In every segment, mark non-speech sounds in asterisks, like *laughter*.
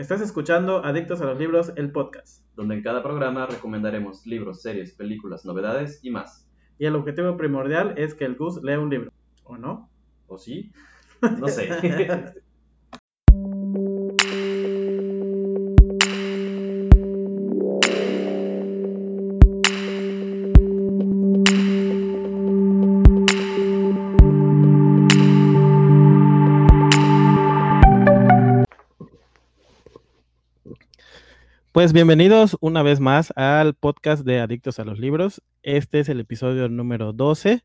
Estás escuchando Adictos a los Libros, el podcast. donde en cada programa recomendaremos libros, series, películas, novedades y más. Y el objetivo primordial es que el Gus lea un libro. ¿O no? ¿O sí? No sé. *laughs* Pues bienvenidos una vez más al podcast de Adictos a los Libros. Este es el episodio número 12,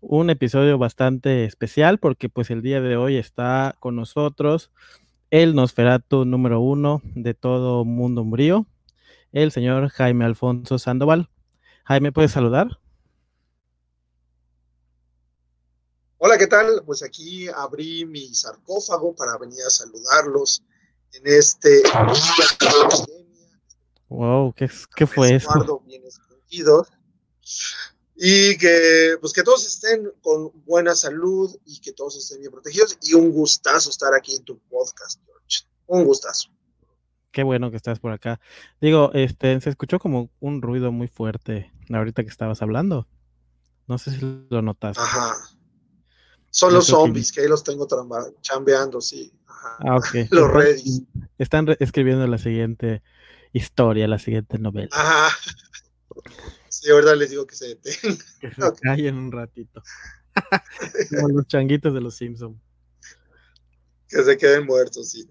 un episodio bastante especial porque pues el día de hoy está con nosotros el Nosferatu número uno de todo mundo umbrío, el señor Jaime Alfonso Sandoval. Jaime, ¿puedes saludar? Hola, ¿qué tal? Pues aquí abrí mi sarcófago para venir a saludarlos en este Wow, ¿qué, qué fue eso? Bien escondido. Y que, pues que todos estén con buena salud y que todos estén bien protegidos. Y un gustazo estar aquí en tu podcast, George. Un gustazo. Qué bueno que estás por acá. Digo, este, se escuchó como un ruido muy fuerte ahorita que estabas hablando. No sé si lo notaste. Ajá. Son los zombies, que... ahí los tengo chambeando, sí. Ajá. Ah, ok. *laughs* los ready. Están escribiendo la siguiente historia, la siguiente novela. Ajá. Sí, ahora les digo que se detengan. *laughs* Que se okay. callen un ratito. *laughs* Como los changuitos de los Simpsons. Que se queden muertos, sí.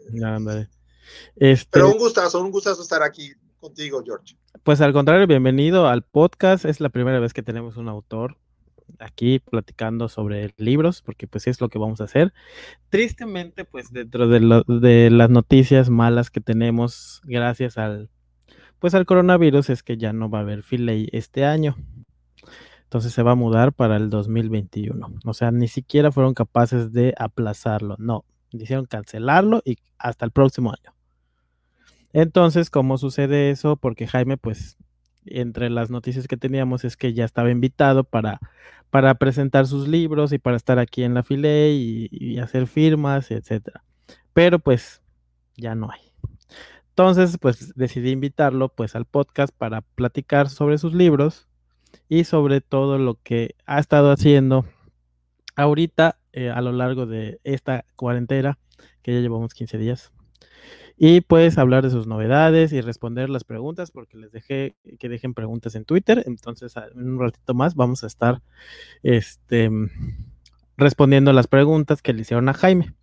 Este, Pero un gustazo, un gustazo estar aquí contigo, George. Pues al contrario, bienvenido al podcast. Es la primera vez que tenemos un autor aquí platicando sobre libros, porque pues es lo que vamos a hacer. Tristemente, pues dentro de, lo, de las noticias malas que tenemos gracias al pues al coronavirus es que ya no va a haber Filey este año. Entonces se va a mudar para el 2021. O sea, ni siquiera fueron capaces de aplazarlo. No, hicieron cancelarlo y hasta el próximo año. Entonces, ¿cómo sucede eso? Porque Jaime, pues, entre las noticias que teníamos es que ya estaba invitado para, para presentar sus libros y para estar aquí en la file y, y hacer firmas, etcétera. Pero pues ya no hay. Entonces, pues decidí invitarlo pues al podcast para platicar sobre sus libros y sobre todo lo que ha estado haciendo ahorita eh, a lo largo de esta cuarentena, que ya llevamos 15 días. Y pues hablar de sus novedades y responder las preguntas, porque les dejé que dejen preguntas en Twitter. Entonces, en un ratito más vamos a estar este, respondiendo las preguntas que le hicieron a Jaime.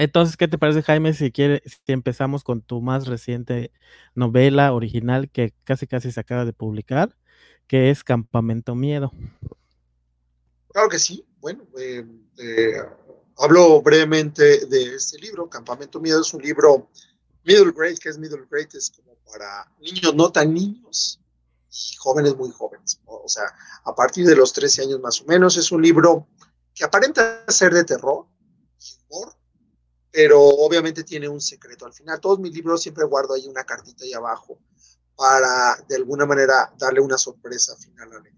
Entonces, ¿qué te parece, Jaime, si, quiere, si empezamos con tu más reciente novela original que casi casi se acaba de publicar, que es Campamento Miedo? Claro que sí. Bueno, eh, eh, hablo brevemente de este libro. Campamento Miedo es un libro middle grade, que es middle grade, es como para niños no tan niños y jóvenes muy jóvenes. O sea, a partir de los 13 años más o menos, es un libro que aparenta ser de terror y humor, pero obviamente tiene un secreto. Al final, todos mis libros siempre guardo ahí una cartita ahí abajo para de alguna manera darle una sorpresa final a leer.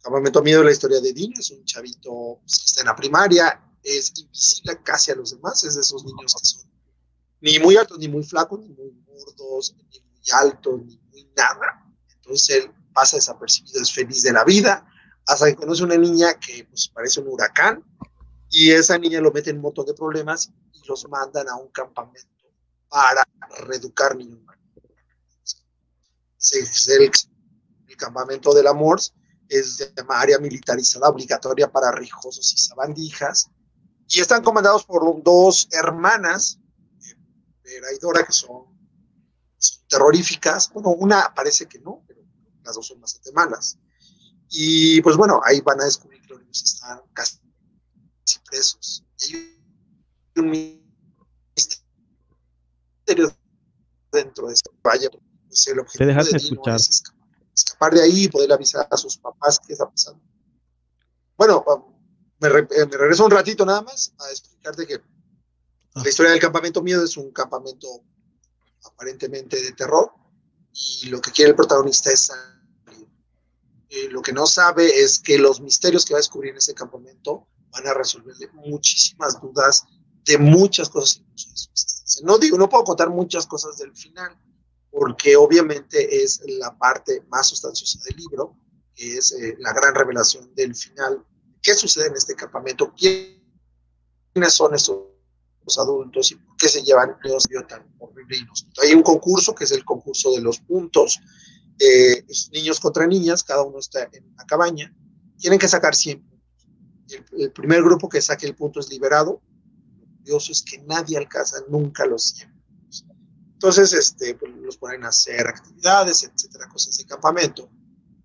Campamento Miedo es la historia de Dino, es un chavito pues, que está en la primaria, es invisible casi a los demás, es de esos niños que son ni muy altos, ni muy flacos, ni muy gordos, ni muy altos, ni muy nada. Entonces él pasa desapercibido, es feliz de la vida, hasta que conoce una niña que pues, parece un huracán, y esa niña lo mete en un montón de problemas los mandan a un campamento para reeducar niños. Es el, el, campamento del amor es de área militarizada obligatoria para rijosos y sabandijas. Y están comandados por dos hermanas Vera y Dora que son, son terroríficas. Bueno una parece que no pero las dos son bastante malas y pues bueno ahí van a descubrir que los niños están casi presos. Y hay un misterio dentro de este valle pues el objetivo de escuchar. es escapar, escapar, de ahí y poder avisar a sus papás qué está pasando. Bueno, me, re, me, regreso un ratito nada más a explicarte que ah. la historia del campamento miedo es un campamento aparentemente de terror y lo que quiere el protagonista es salir. Eh, lo que no sabe es que los misterios que va a descubrir en ese campamento van a resolverle muchísimas dudas de muchas cosas su existencia No digo, no puedo contar muchas cosas del final, porque obviamente es la parte más sustanciosa del libro, que es eh, la gran revelación del final. ¿Qué sucede en este campamento? ¿Quiénes son estos adultos y por qué se llevan los tan horrible Hay un concurso que es el concurso de los puntos, eh, niños contra niñas, cada uno está en una cabaña, tienen que sacar 100 puntos. El, primer grupo que saque el punto es liberado. Es que nadie alcanza nunca los 100 puntos. Entonces, este, pues, los ponen a hacer actividades, etcétera, cosas de campamento.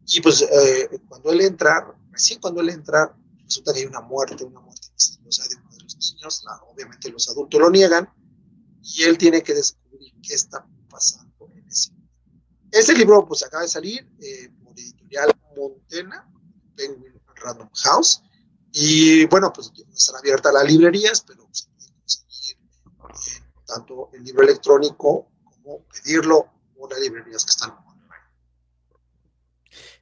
Y pues eh, cuando él entra, recién cuando él entra, resulta que hay una muerte, una muerte misteriosa de uno de los niños. obviamente los adultos lo niegan y él tiene que descubrir qué está pasando en ese Este libro pues acaba de salir eh, por editorial Montena, Penguin Random House. Y bueno, pues están abiertas las librerías, pero eh, tanto el libro electrónico como pedirlo por las librerías que están online.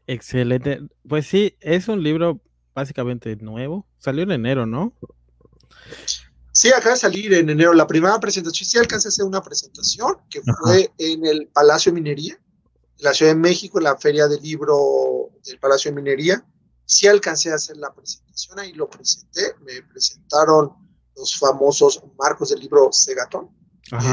Excelente. Pues sí, es un libro básicamente nuevo. Salió en enero, ¿no? Sí, acaba de salir en enero. La primera presentación, sí alcancé a hacer una presentación que fue en el Palacio de Minería, en la Ciudad de México, en la Feria del Libro del Palacio de Minería sí alcancé a hacer la presentación, ahí lo presenté, me presentaron los famosos marcos del libro Segatón.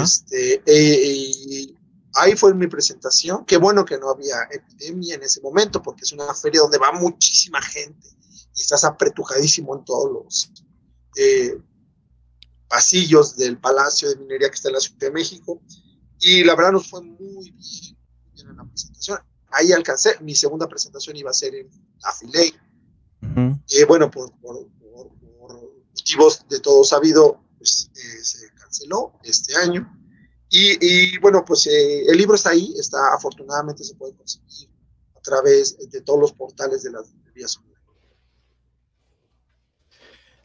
Este, y ahí fue mi presentación. Qué bueno que no había epidemia en ese momento, porque es una feria donde va muchísima gente y estás apretujadísimo en todos los eh, pasillos del Palacio de Minería que está en la Ciudad de México. Y la verdad nos fue muy bien, muy bien en la presentación. Ahí alcancé, mi segunda presentación iba a ser en Afilei, y bueno, por, motivos de todo sabido, pues eh, se canceló este año. Y, bueno, pues eh, el libro está ahí, está afortunadamente se puede conseguir a través de todos los portales de las librerías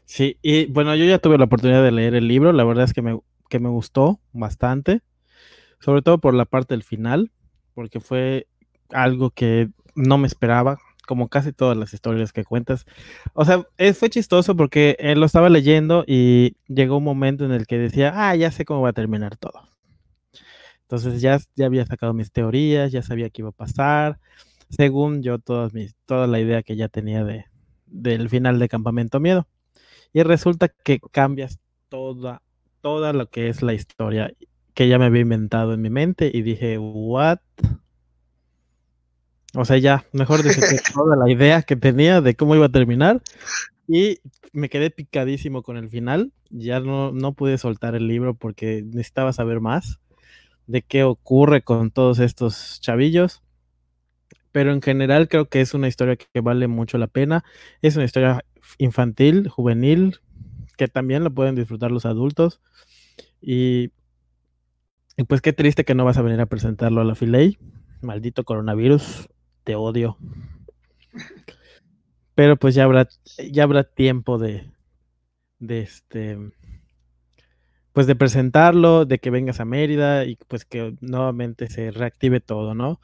Sí, y bueno, yo ya tuve la oportunidad de leer el libro, la verdad es que me, que me gustó bastante, sobre todo por la parte del final, porque fue algo que no me esperaba, como casi todas las historias que cuentas. O sea, fue chistoso porque él lo estaba leyendo y llegó un momento en el que decía, ah, ya sé cómo va a terminar todo. Entonces ya, ya había sacado mis teorías, ya sabía qué iba a pasar, según yo, todas mis, toda la idea que ya tenía de, del final de Campamento Miedo. Y resulta que cambias toda, toda lo que es la historia que ya me había inventado en mi mente y dije, ¿what? O sea, ya, mejor decir *laughs* toda la idea que tenía de cómo iba a terminar. Y me quedé picadísimo con el final. Ya no, no pude soltar el libro porque necesitaba saber más de qué ocurre con todos estos chavillos. Pero en general creo que es una historia que vale mucho la pena. Es una historia infantil, juvenil, que también lo pueden disfrutar los adultos. Y, y pues qué triste que no vas a venir a presentarlo a la Filey. Maldito coronavirus odio. Pero pues ya habrá, ya habrá tiempo de, de este, pues de presentarlo, de que vengas a Mérida y pues que nuevamente se reactive todo, ¿no?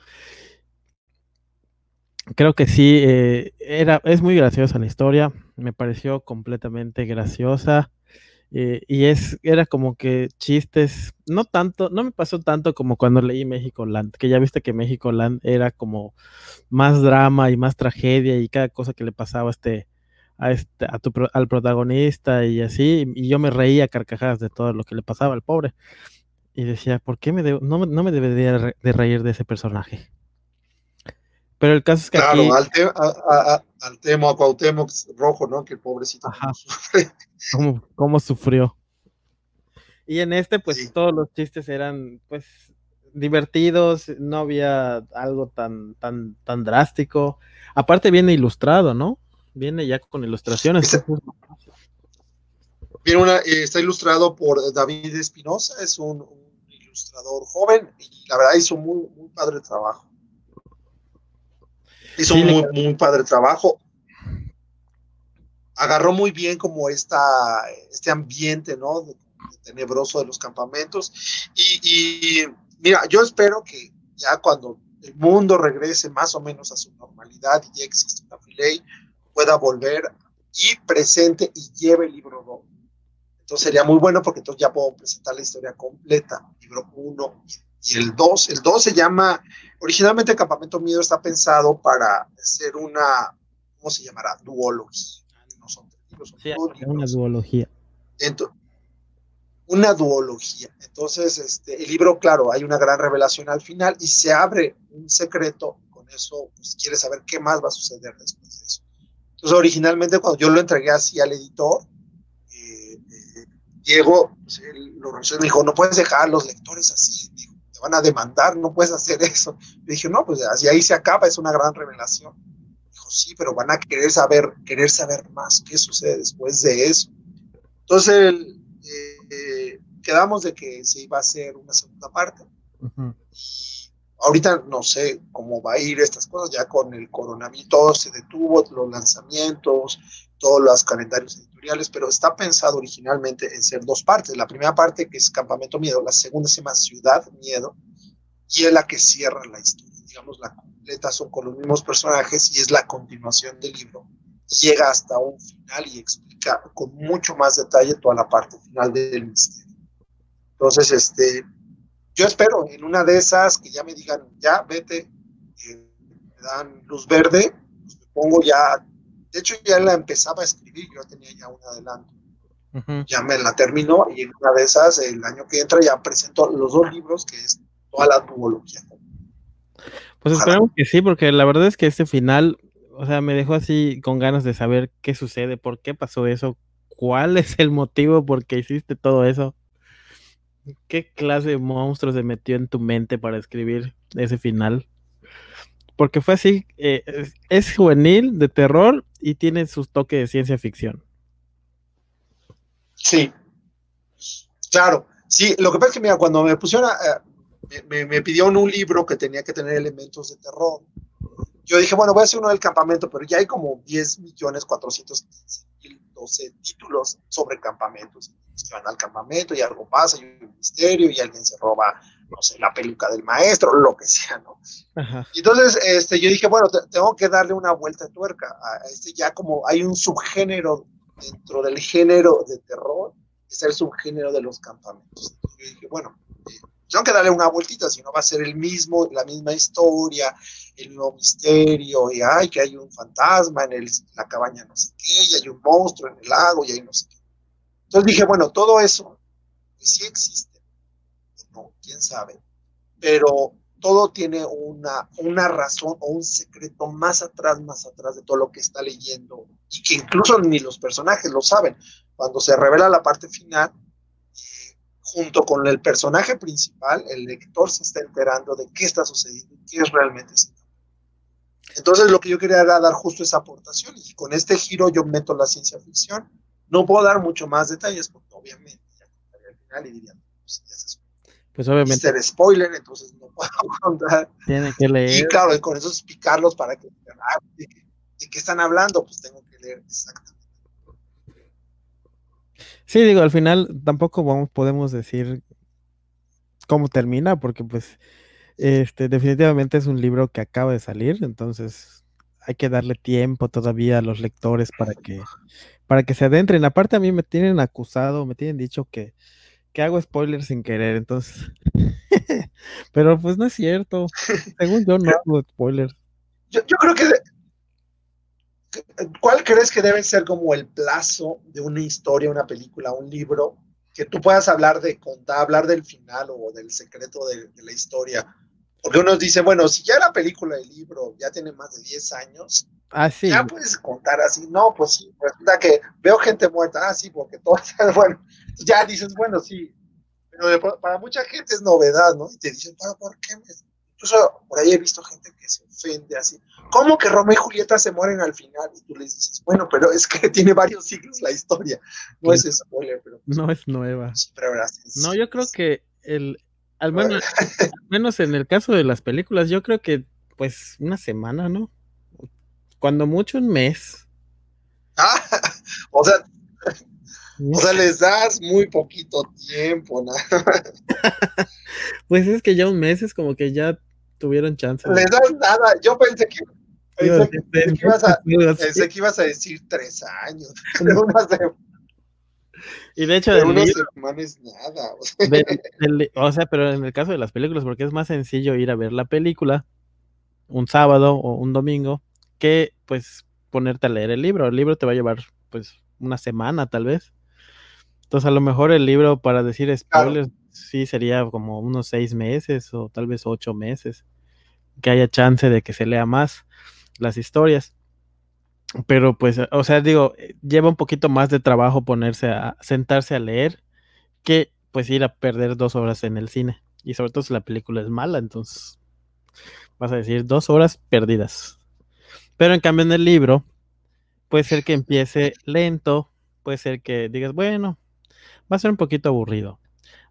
Creo que sí, eh, era, es muy graciosa la historia, me pareció completamente graciosa. Eh, y es, era como que chistes, no tanto, no me pasó tanto como cuando leí México Land, que ya viste que México Land era como más drama y más tragedia y cada cosa que le pasaba a este, a este, al protagonista y así, y yo me reía carcajadas de todo lo que le pasaba al pobre. Y decía, ¿por qué me no, no, me debería de reír de ese personaje? Pero el caso es que claro, al, al tema a Cuauhtémoc rojo, ¿no? Que el pobrecito *laughs* ¿Cómo, sufrió? Y en este, pues todos los chistes eran, pues, divertidos, no había algo tan, tan, tan drástico. Aparte viene ilustrado, ¿no? Viene ya con ilustraciones. viene una, eh, está ilustrado por David Espinosa, es un, ilustrador joven y la verdad hizo muy, muy padre trabajo. Hizo un muy, muy padre trabajo. Agarró muy bien como esta, este ambiente, ¿no? tenebroso de los campamentos. Y, mira, yo espero que ya cuando el mundo regrese más o menos a su normalidad y ya existe una ley, pueda volver y presente y lleve el libro Entonces sería muy bueno porque entonces ya puedo presentar la historia completa, libro 1 y el 2. El 2 se llama, originalmente Campamento Miedo está pensado para ser una, ¿cómo se llamará? Duología. No son libros, son sí, una duología. Entonces, una duología. Entonces, este, el libro, claro, hay una gran revelación al final y se abre un secreto. Con eso, pues quiere saber qué más va a suceder después de eso. Entonces, originalmente, cuando yo lo entregué así al editor, Diego pues, lo me dijo: No puedes dejar a los lectores así. te van a demandar, no puedes hacer eso. Le dije: No, pues así ahí se acaba, es una gran revelación. Dijo: Sí, pero van a querer saber, querer saber más qué sucede después de eso. Entonces, eh, quedamos de que se iba a hacer una segunda parte. Ahorita no sé cómo va a ir estas cosas, ya con el coronavirus todo se detuvo, los lanzamientos, todos los calendarios editoriales, pero está pensado originalmente en ser dos partes. La primera parte que es Campamento Miedo, la segunda se llama Ciudad Miedo y es la que cierra la historia. Digamos, la completa son con los mismos personajes y es la continuación del libro. Llega hasta un final y explica con mucho más detalle toda la parte final del misterio. Entonces, este, yo espero en una de esas que ya me digan, ya vete, eh, me dan luz verde, pues me pongo ya, de hecho ya la empezaba a escribir, yo tenía ya un adelanto. Ya me la terminó y en una de esas, el año que entra, ya presento los dos libros, que es toda la tubología. Pues esperamos que sí, porque la verdad es que este final o sea, me dejó así con ganas de saber qué sucede, por qué pasó eso, cuál es el motivo por qué hiciste todo eso. ¿Qué clase de monstruo se metió en tu mente para escribir ese final? Porque fue así, eh, es, juvenil, de terror y tiene sus toques de ciencia ficción. Sí, claro. Sí, lo que pasa es que, mira, cuando me pusieron, eh, me, me, pidieron un libro que tenía que tener elementos de terror, yo dije, bueno, voy a hacer uno del campamento, pero ya hay como 10 millones 415 mil 12 títulos sobre campamentos. Que van al campamento y algo pasa, y un misterio, y alguien se roba, no sé, la peluca del maestro, lo que sea, ¿no? Entonces, este, yo dije, bueno, tengo que darle una vuelta de tuerca. A este ya como hay un subgénero dentro del género de terror, es el subgénero de los campamentos. Entonces, yo dije, bueno, tengo que darle una vueltita, si no va a ser el mismo, la misma historia, el mismo misterio, y hay que hay un fantasma en, la cabaña no sé qué, y hay un monstruo en el lago, y hay no sé qué. Entonces dije, bueno, todo eso pues sí existe, no, quién sabe, pero todo tiene una, una razón o un secreto más atrás, más atrás de todo lo que está leyendo, y que incluso ni los personajes lo saben. Cuando se revela la parte final, junto con el personaje principal, el lector se está enterando de qué está sucediendo y qué es realmente ese Entonces lo que yo quería era dar justo esa aportación y con este giro yo meto la ciencia ficción. No puedo dar mucho más detalles porque obviamente ya contaría al final y diría, pues, es pues obviamente. Ser spoiler, entonces no puedo *laughs* contar. Tiene que leer. Y claro, y con eso explicarlos para que, ah, ¿de, ¿de qué están hablando? Pues tengo que leer exactamente Sí, digo, al final tampoco vamos, podemos decir cómo termina, porque pues este definitivamente es un libro que acaba de salir, entonces hay que darle tiempo todavía a los lectores para que para que se adentren. Aparte a mí me tienen acusado, me tienen dicho que, que hago spoilers sin querer, entonces *laughs* pero pues no es cierto. *laughs* Según yo no hago spoilers. Yo, yo creo que ¿cuál crees que debe ser como el plazo de una historia, una película, un libro, que tú puedas hablar de contar, hablar del final o del secreto de, la historia? Porque uno dice, bueno, si ya la película, el libro ya tiene más de 10 años, ah, ya puedes contar así. No, pues sí, resulta que veo gente muerta, ah, sí, porque todo *laughs* está bueno. Ya dices, bueno, sí, pero para mucha gente es novedad, ¿no? Y te dicen, ¿por qué me Incluso por ahí he visto gente que se ofende así. ¿Cómo que Romeo y Julieta se mueren al final? Y tú les dices, bueno, pero es que *laughs* tiene varios siglos la historia. No es spoiler, pero. Pues no es nueva. no, yo creo que el. Al menos, al menos en el caso de las películas, yo creo que pues una semana, ¿no? Cuando mucho un mes. *laughs* Ah, o sea, o sea, les das muy poquito tiempo, ¿no? *laughs* pues es que ya un mes es como que ya tuvieron chance. Les das nada. Yo pensé que, pensé, que, ibas a, *laughs* pensé que ibas a decir tres años. *laughs* Y de hecho, del una libro- semana es nada. o sea, del- del- o sea, pero en el caso de las películas, porque es más sencillo ir a ver la película un sábado o un domingo que pues ponerte a leer el libro. El libro te va a llevar pues una semana tal vez. Entonces a lo mejor el libro para decir Claro. Sí sería como unos seis meses o tal vez ocho meses. Que haya chance de que se lea más las historias. Pero pues, o sea, digo, eh, lleva un poquito más de trabajo ponerse a sentarse a leer que pues ir a perder dos horas en el cine. Y sobre todo si la película es mala, entonces vas a decir dos horas perdidas. Pero en cambio en el libro, puede ser que empiece lento, puede ser que digas, bueno, va a ser un poquito aburrido.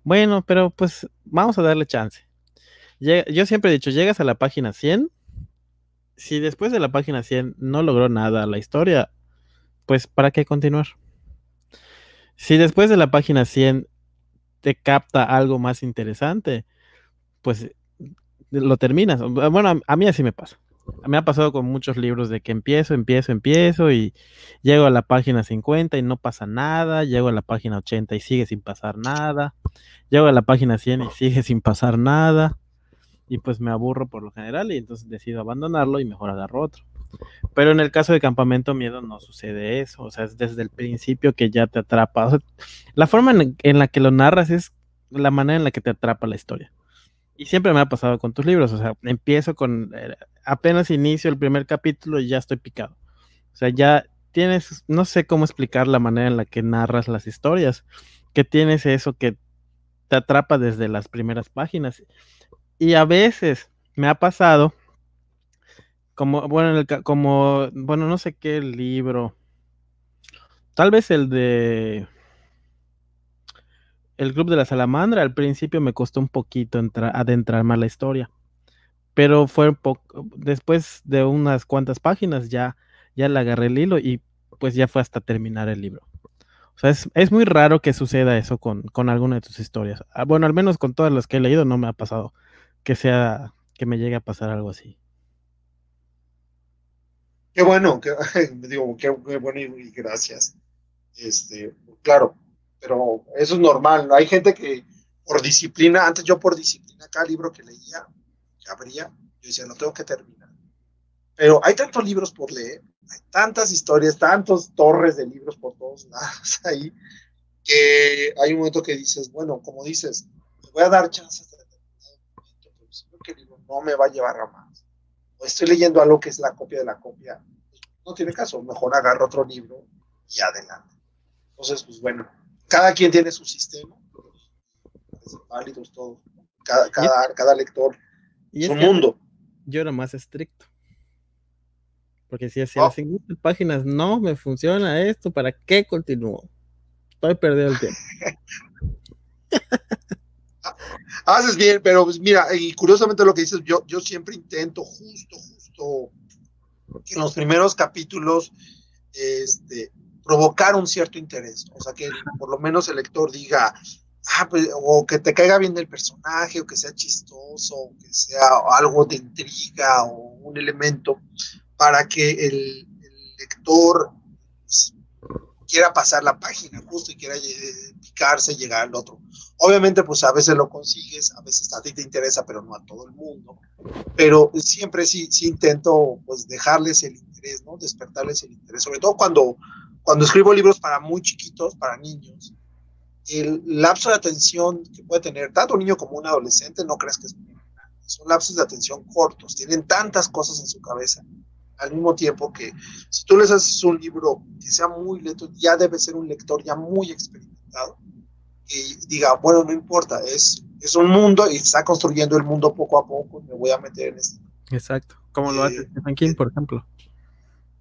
Bueno, pero pues vamos a darle chance. Yo siempre he dicho, llegas a la página 100, si después de la página 100 no logró nada la historia, pues ¿para qué continuar? Si después de la página 100 te capta algo más interesante, pues lo terminas. Bueno, a, a mí así me pasa. Me ha pasado con muchos libros de que empiezo, empiezo, empiezo y llego a la página 50 y no pasa nada, llego a la página 80 y sigue sin pasar nada, llego a la página 100 y sigue sin pasar nada y pues me aburro por lo general y entonces decido abandonarlo y mejor agarro otro. Pero en el caso de Campamento Miedo no sucede eso, o sea, es desde el principio que ya te atrapa. O sea, la forma en, en la que lo narras es la manera en la que te atrapa la historia. Y siempre me ha pasado con tus libros, o sea, empiezo con, eh, apenas inicio el primer capítulo y ya estoy picado. O sea, ya tienes, no sé cómo explicar la manera en la que narras las historias, que tienes eso que te atrapa desde las primeras páginas. Y a veces me ha pasado, como, bueno, en el como, bueno, no sé qué libro, tal vez el de El Club de la Salamandra, al principio me costó un poquito entrar, adentrarme a la historia, pero fue después de unas cuantas páginas ya, ya le agarré el hilo y pues ya fue hasta terminar el libro. O sea, es, es muy raro que suceda eso con, con alguna de tus historias. Ah, Bueno, al menos con todas las que he leído no me ha pasado que sea, que me llegue a pasar algo así. Qué bueno, que, *laughs* digo, qué, bueno y, gracias. Este, claro, pero eso es normal. ¿no? Hay gente que por disciplina, antes yo por disciplina, cada libro que leía, que abría, yo decía, lo tengo que terminar. Pero hay tantos libros por leer, hay tantas historias, tantos torres de libros por todos lados *laughs* ahí, que hay un momento que dices, bueno, como dices, me voy a dar chances de determinado momento, pero si que el libro no me va a llevar a más, o estoy leyendo algo que es la copia de la copia, no tiene caso, mejor agarro otro libro y adelante. Entonces, pues bueno, cada quien tiene su sistema, es válidos todos, cada, cada, cada lector su mundo. yo era más estricto. Porque si hacia Oh. las siguientes páginas no me funciona esto, ¿para qué continúo? Estoy perdiendo el tiempo. *laughs* Haces bien, pero pues mira, y curiosamente lo que dices, yo, yo siempre intento justo, justo en los primeros capítulos este, provocar un cierto interés. O sea, que por lo menos el lector diga, ah, pues, o que te caiga bien el personaje, o que sea chistoso, o que sea algo de intriga o un elemento para que el, el lector pues, quiera pasar la página justo y quiera eh, picarse y llegar al otro. Obviamente, pues a veces lo consigues, a veces a ti te interesa, pero no a todo el mundo. Pero siempre sí, sí intento pues dejarles el interés, ¿no? Despertarles el interés, sobre todo cuando, cuando escribo libros para muy chiquitos, para niños. El lapso de atención que puede tener tanto un niño como un adolescente, no crees que es muy grande. Son lapsos de atención cortos, tienen tantas cosas en su cabeza al mismo tiempo que si tú les haces un libro que sea muy lento, ya debe ser un lector ya muy experimentado y diga, bueno, no importa, es, es un mundo y está construyendo el mundo poco a poco, me voy a meter en este. Exacto. Como lo hace Eh, Stephen King, por ejemplo.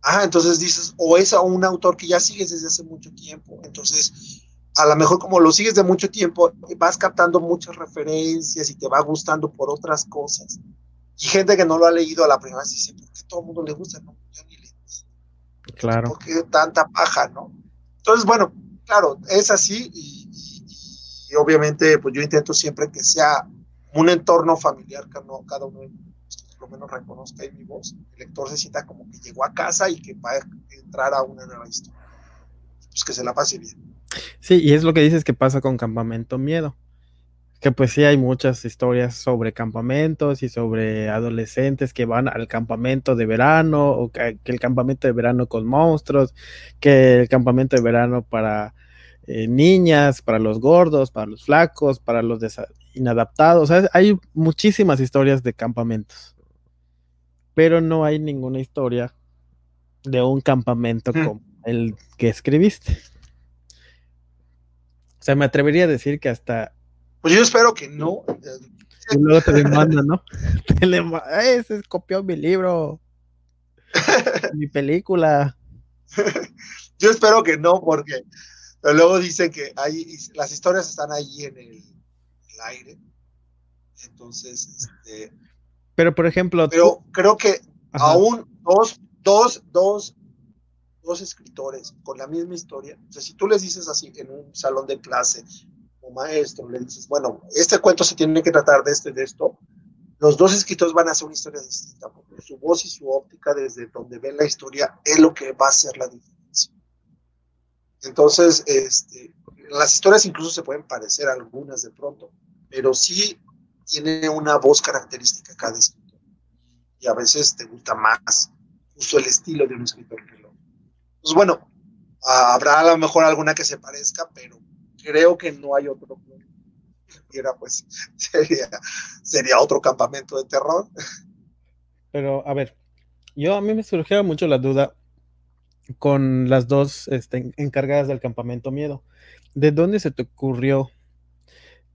Ah, entonces dices, o es a un autor que ya sigues desde hace mucho tiempo, entonces a lo mejor como lo sigues de mucho tiempo, vas captando muchas referencias y te va gustando por otras cosas. Y gente que no lo ha leído a la primera vez dice, ¿por qué todo el mundo le gusta? No, yo ni le Claro. ¿Por qué tanta paja, no? Entonces, bueno, claro, es así y, y- y obviamente pues yo intento siempre que sea un entorno familiar, que no, cada uno por lo menos reconozca en mi voz, el lector se sienta como que llegó a casa y que va a entrar a una nueva historia. Pues que se la pase bien. Sí, y es lo que dices que pasa con Campamento Miedo. Que pues sí hay muchas historias sobre campamentos y sobre adolescentes que van al campamento de verano o que, el campamento de verano con monstruos, que el campamento de verano para eh, niñas, para los gordos, para los flacos, para los inadaptados. hay muchísimas historias de campamentos, pero no hay ninguna historia de un campamento mm. como el que escribiste. O sea, me atrevería a decir que hasta. Pues yo espero que no. *laughs* Y luego te demandan, ¿no? *laughs* Ese copió mi libro, *laughs* mi película. Yo espero que no, porque luego dicen que hay, las historias están ahí en el, aire. Entonces, este. Pero por ejemplo. Pero creo que aún dos, dos, dos dos escritores con la misma historia, o sea, si tú les dices así en un salón de clase o maestro, le dices, bueno, este cuento se tiene que tratar de esto y de esto, los dos escritores van a hacer una historia distinta, porque su voz y su óptica desde donde ven la historia es lo que va a hacer la diferencia. Entonces, este, las historias incluso se pueden parecer algunas de pronto, pero sí tiene una voz característica cada escritor. Y a veces te gusta más justo el estilo de un escritor que pues bueno, habrá a lo mejor alguna que se parezca, pero creo que no hay otro que pues *laughs* sería, sería otro campamento de terror. Pero a ver, yo a mí me surgió mucho la duda con las dos este, encargadas del campamento miedo. ¿De dónde se te ocurrió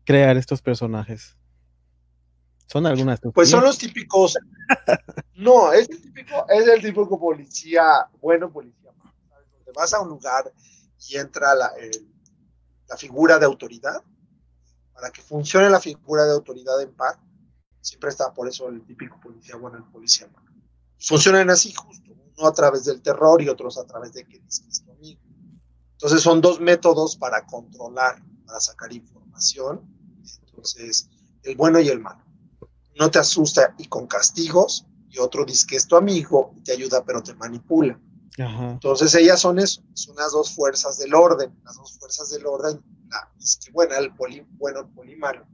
crear estos personajes? ¿Son algunas? Pues son los típicos. *laughs* no, es el típico, es el típico policía, bueno policía vas a un lugar y entra la, la figura de autoridad, para que funcione la figura de autoridad en paz, siempre está por eso el típico policía bueno, el policía malo. Funcionan así justo, uno a través del terror y otros a través de que dices que amigo. Entonces son dos métodos para controlar, para sacar información. Entonces, el bueno y el malo. No te asusta y con castigos, y otro dice que es tu amigo te ayuda pero te manipula. Entonces ellas son eso, son las dos fuerzas del orden, las dos fuerzas del orden, la que buena, el poli bueno, el poli malo,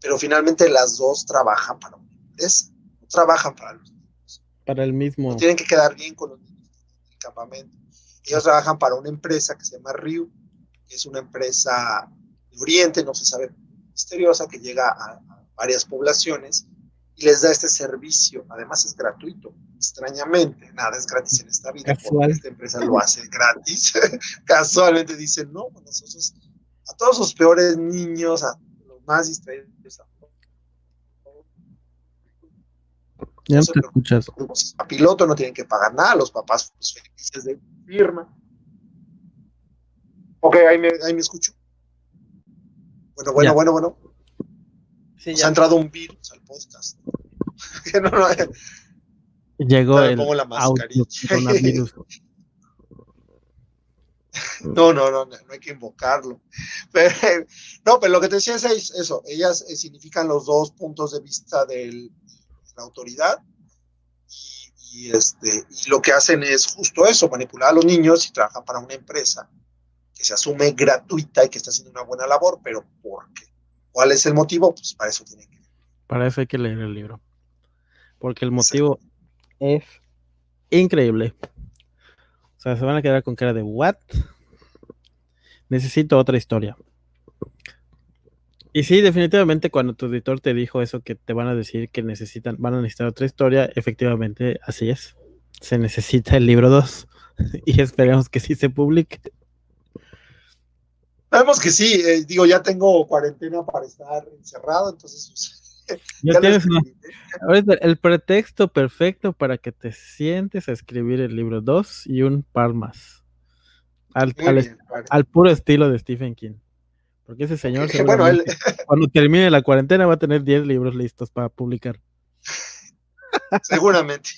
pero finalmente las dos trabajan para una empresa, no trabajan para los niños. Para el mismo. tienen que quedar bien con los niños del campamento. Ellos trabajan para una empresa que se llama RIU, que es una empresa de Oriente, no se sabe, misteriosa, que llega a varias poblaciones y les da este servicio, además es gratuito extrañamente, nada es gratis en esta vida, porque esta empresa lo hace gratis. *laughs* Casualmente dicen, no, nosotros, a todos los peores niños, a los más distraídos, ya no te escuchas. A piloto no tienen que pagar nada, los papás pues, felices de firma. Ok, ahí me, ahí me escucho. Bueno, bueno, bueno, bueno. Sí, ya. ha entrado un virus al podcast. *laughs* no, no, Llegó el la *laughs* No, no, no, no, hay que invocarlo. no, pero lo que te decía es eso, ellas eh, significan los dos puntos de vista de la autoridad y, este, y lo que hacen es justo eso, manipular a los niños y trabajan para una empresa que se asume gratuita y que está haciendo una buena labor, pero ¿por qué? ¿Cuál es el motivo? Pues para eso tienen que Para eso hay que leer el libro. Porque el motivo es increíble. O sea, se van a quedar con cara de what? Necesito otra historia. Y sí, definitivamente cuando tu editor te dijo eso que te van a decir que necesitan, van a necesitar otra historia, efectivamente así es. Se necesita el libro 2 *laughs* y esperemos que sí se publique. Sabemos que sí, eh, digo, ya tengo cuarentena para estar encerrado, entonces ya tienes el pretexto perfecto para que te sientes a escribir el libro 2 y un par más. Al, puro estilo de Stephen King. Porque ese señor, *laughs* *laughs* cuando termine la cuarentena, va a tener 10 libros listos para publicar. *laughs* Seguramente.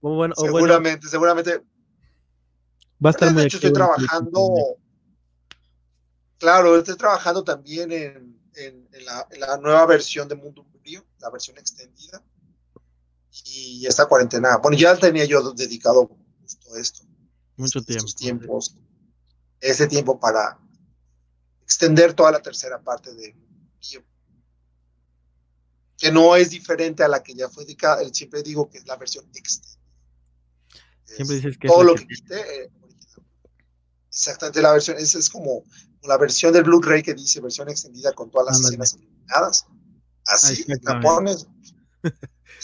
bueno, seguramente, seguramente. Va a estar muy hecho, estoy trabajando. Claro, estoy trabajando también en en, la, nueva versión de Mundo Frío, la versión extendida. Y esta cuarentena, bueno, ya tenía yo dedicado justo esto. Mucho tiempo. tiempos. ese tiempo para extender toda la tercera parte de que no es diferente a la que ya fue dedicada. Siempre digo que es la versión extendida. Siempre dices que todo lo que, quité. Eh, exactamente la versión, esa es como la versión del Blu-ray que dice versión extendida con todas las escenas eliminadas. Así la pones.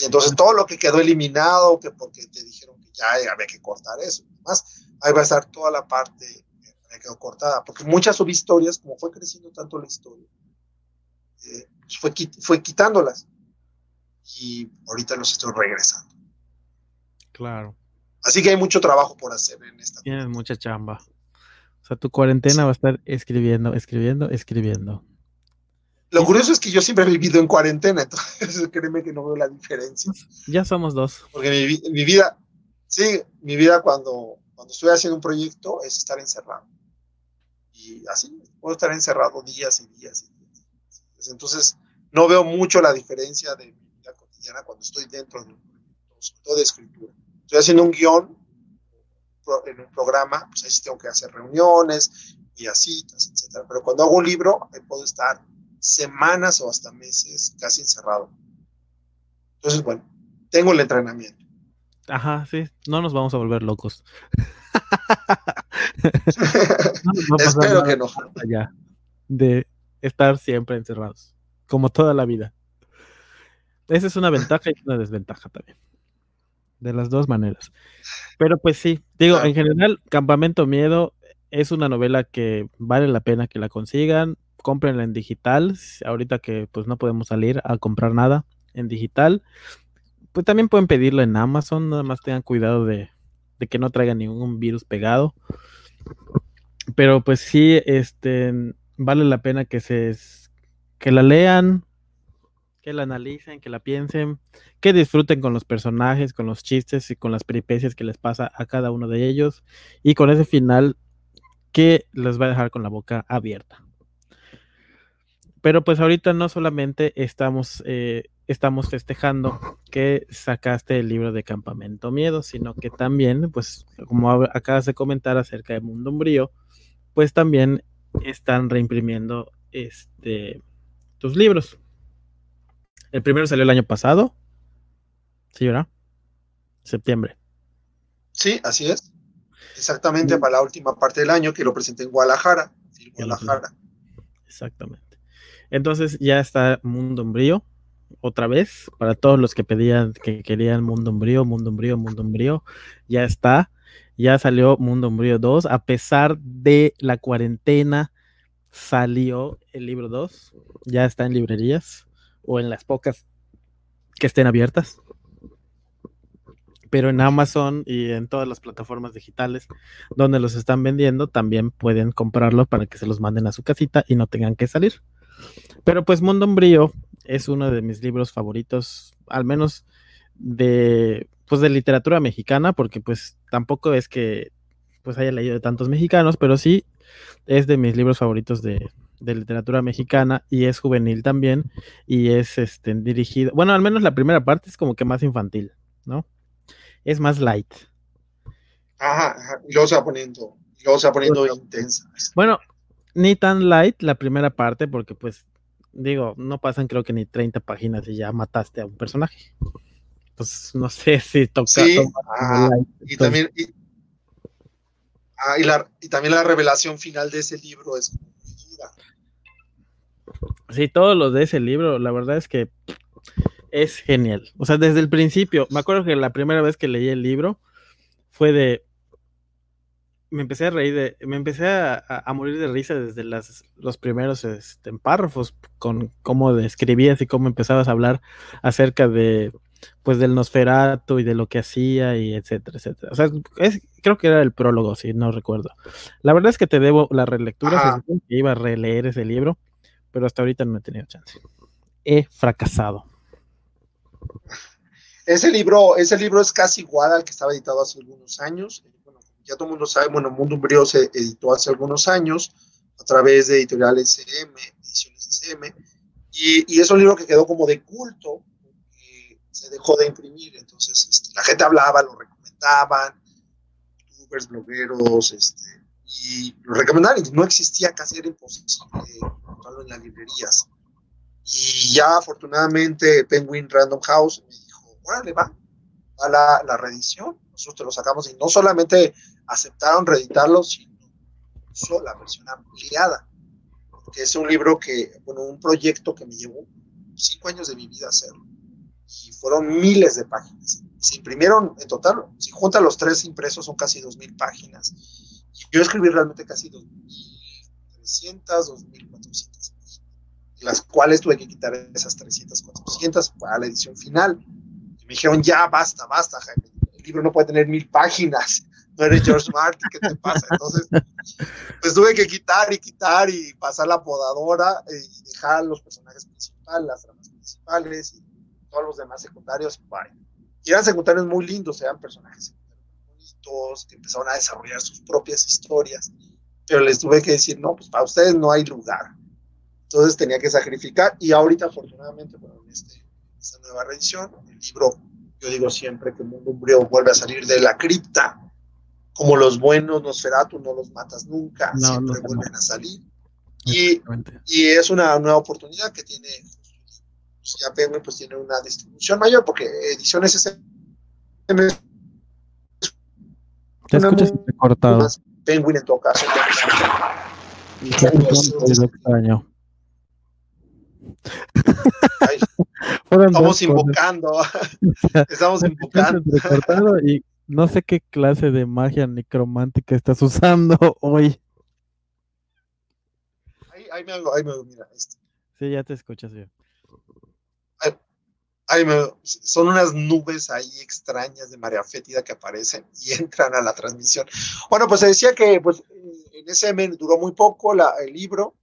Y entonces todo lo que quedó eliminado, que porque te dijeron que ya había que cortar eso, además, ahí va a estar toda la parte que quedó cortada, porque muchas subhistorias, como fue creciendo tanto la historia, eh, pues fue, fue quitándolas. Y ahorita los estoy regresando. Claro. Así que hay mucho trabajo por hacer en esta. Tienes mucha chamba. O sea, tu cuarentena va a estar escribiendo, escribiendo, escribiendo. Lo curioso es que yo siempre he vivido en cuarentena, *laughs* entonces créeme que no veo la diferencia. Ya somos dos. Porque mi, mi vida, sí, mi vida cuando, cuando estoy haciendo un proyecto es estar encerrado. Y así, puedo estar encerrado días y días y días. Entonces, no veo mucho la diferencia de mi vida cotidiana cuando estoy dentro de un proyecto, sobre todo de escritura. Estoy haciendo un guion en un programa, pues ahí sí tengo que hacer reuniones y así, etcétera. Pero cuando hago un libro, ahí puedo estar semanas o hasta meses casi encerrado. Entonces, bueno, tengo el entrenamiento. Ajá, sí, no nos vamos a volver locos. *laughs* Espero que no. De estar siempre encerrados, como toda la vida. Esa es una ventaja y una desventaja también de las dos maneras. Pero pues sí, digo, en general, Campamento Miedo es una novela que vale la pena que la consigan, cómprenla en digital, ahorita que pues no podemos salir a comprar nada en digital, pues también pueden pedirla en Amazon, nada más tengan cuidado de, de que no traiga ningún virus pegado. Pero pues sí, este, vale la pena que se que la lean, que la analicen, que la piensen, que disfruten con los personajes, con los chistes y con las peripecias que les pasa a cada uno de ellos y con ese final que les va a dejar con la boca abierta. Pero pues ahorita no solamente estamos, eh, estamos festejando que sacaste el libro de Campamento Miedo, sino que también, pues como acabas de comentar acerca de Mundo Umbrío, pues también están reimprimiendo este, tus libros. El primero salió el año pasado. Sí, ¿verdad? Septiembre. Sí, así es. Exactamente para la última parte del año que lo presenté en Guadalajara. Guadalajara. Exactamente. Entonces ya está Mundo Umbrío otra vez para todos los que pedían que querían Mundo Umbrío, Mundo Umbrío, Mundo Umbrío. Ya está. Ya salió Mundo Umbrío 2 a pesar de la cuarentena salió el libro 2. Ya está en librerías o en las pocas que estén abiertas. Pero en Amazon y en todas las plataformas digitales donde los están vendiendo, también pueden comprarlos para que se los manden a su casita y no tengan que salir. Pero pues Mundo Umbrío es uno de mis libros favoritos, al menos de pues de literatura mexicana, porque pues tampoco es que pues haya leído de tantos mexicanos, pero sí es de mis libros favoritos de, de literatura mexicana y es juvenil también y es este dirigido, bueno, al menos la primera parte es como que más infantil, ¿no? Es más light. Ajá, y luego se va poniendo, luego se va poniendo intensa. Bueno, ni tan light la primera parte porque pues digo, no pasan creo que ni 30 páginas y ya mataste a un personaje. Entonces, no sé *laughs* si toca. Sí, y también ah, y, la, y también la revelación final de ese libro es Sí, todo lo de ese libro, la verdad es que es genial. O sea, desde el principio, me acuerdo que la primera vez que leí el libro fue de. Me empecé a reír de. Me empecé a, morir de risa desde las, los primeros este, párrafos, con cómo describías y cómo empezabas a hablar acerca de. Pues del Nosferatu y de lo que hacía y etcétera, etcétera. O sea, es, creo que era el prólogo, si no recuerdo. La verdad es que te debo la relectura, que iba a releer ese libro pero hasta ahorita no he tenido chance. He fracasado. Ese libro, ese libro es casi igual al que estaba editado hace algunos años. Bueno, ya todo el mundo sabe, bueno, Mundo Umbrío se editó hace algunos años a través de editorial SM, ediciones SM, y, es un libro que quedó como de culto, se dejó de imprimir, entonces este, la gente hablaba, lo recomendaban, youtubers, blogueros, este, y lo recomendaron. No existía casi, era imposible encontrarlo en las librerías. Y ya afortunadamente Penguin Random House me dijo, órale, va, va la, la reedición. Nosotros te lo sacamos y no solamente aceptaron reeditarlo, sino la versión ampliada. Que es un libro que, bueno, un proyecto que me llevó cinco años de mi vida hacerlo. Y fueron miles de páginas. Se imprimieron en total, si juntan los tres impresos, son casi dos mil páginas. Y yo escribí realmente casi 2.300, 2.400 las cuales tuve que quitar esas 300, 400 para la edición final. Y me dijeron, ya, basta, basta, Jaime, el libro no puede tener mil páginas, no eres George Martin, ¿qué te pasa? Entonces, pues tuve que quitar y quitar y pasar la podadora y dejar los personajes principales, las tramas principales y todos los demás secundarios. Y eran secundarios muy lindos, eran personajes bonitos, que empezaron a desarrollar sus propias historias, pero les tuve que decir, no, pues para ustedes no hay lugar entonces tenía que sacrificar y ahorita afortunadamente, bueno, en este, esta nueva reedición, el libro, yo digo siempre que el mundo umbrío vuelve a salir de la cripta, como los buenos Nosferatu no los matas nunca, siempre vuelven a salir. Y, y, es una nueva oportunidad que tiene, pues ya Penguin pues tiene una distribución mayor, porque ediciones ese te escuchas cortado. Penguin en todo caso. extraño. *laughs* estamos invocando. *laughs* estamos invocando. y no sé qué clase de magia necromántica estás usando *laughs* hoy. Ahí, me hago, ahí me mira. Este. Sí, ya te escuchas bien. Me, son unas nubes ahí extrañas de marea fétida que aparecen y *laughs* entran a la transmisión. Bueno, pues se decía que pues, en ese duró muy poco el libro,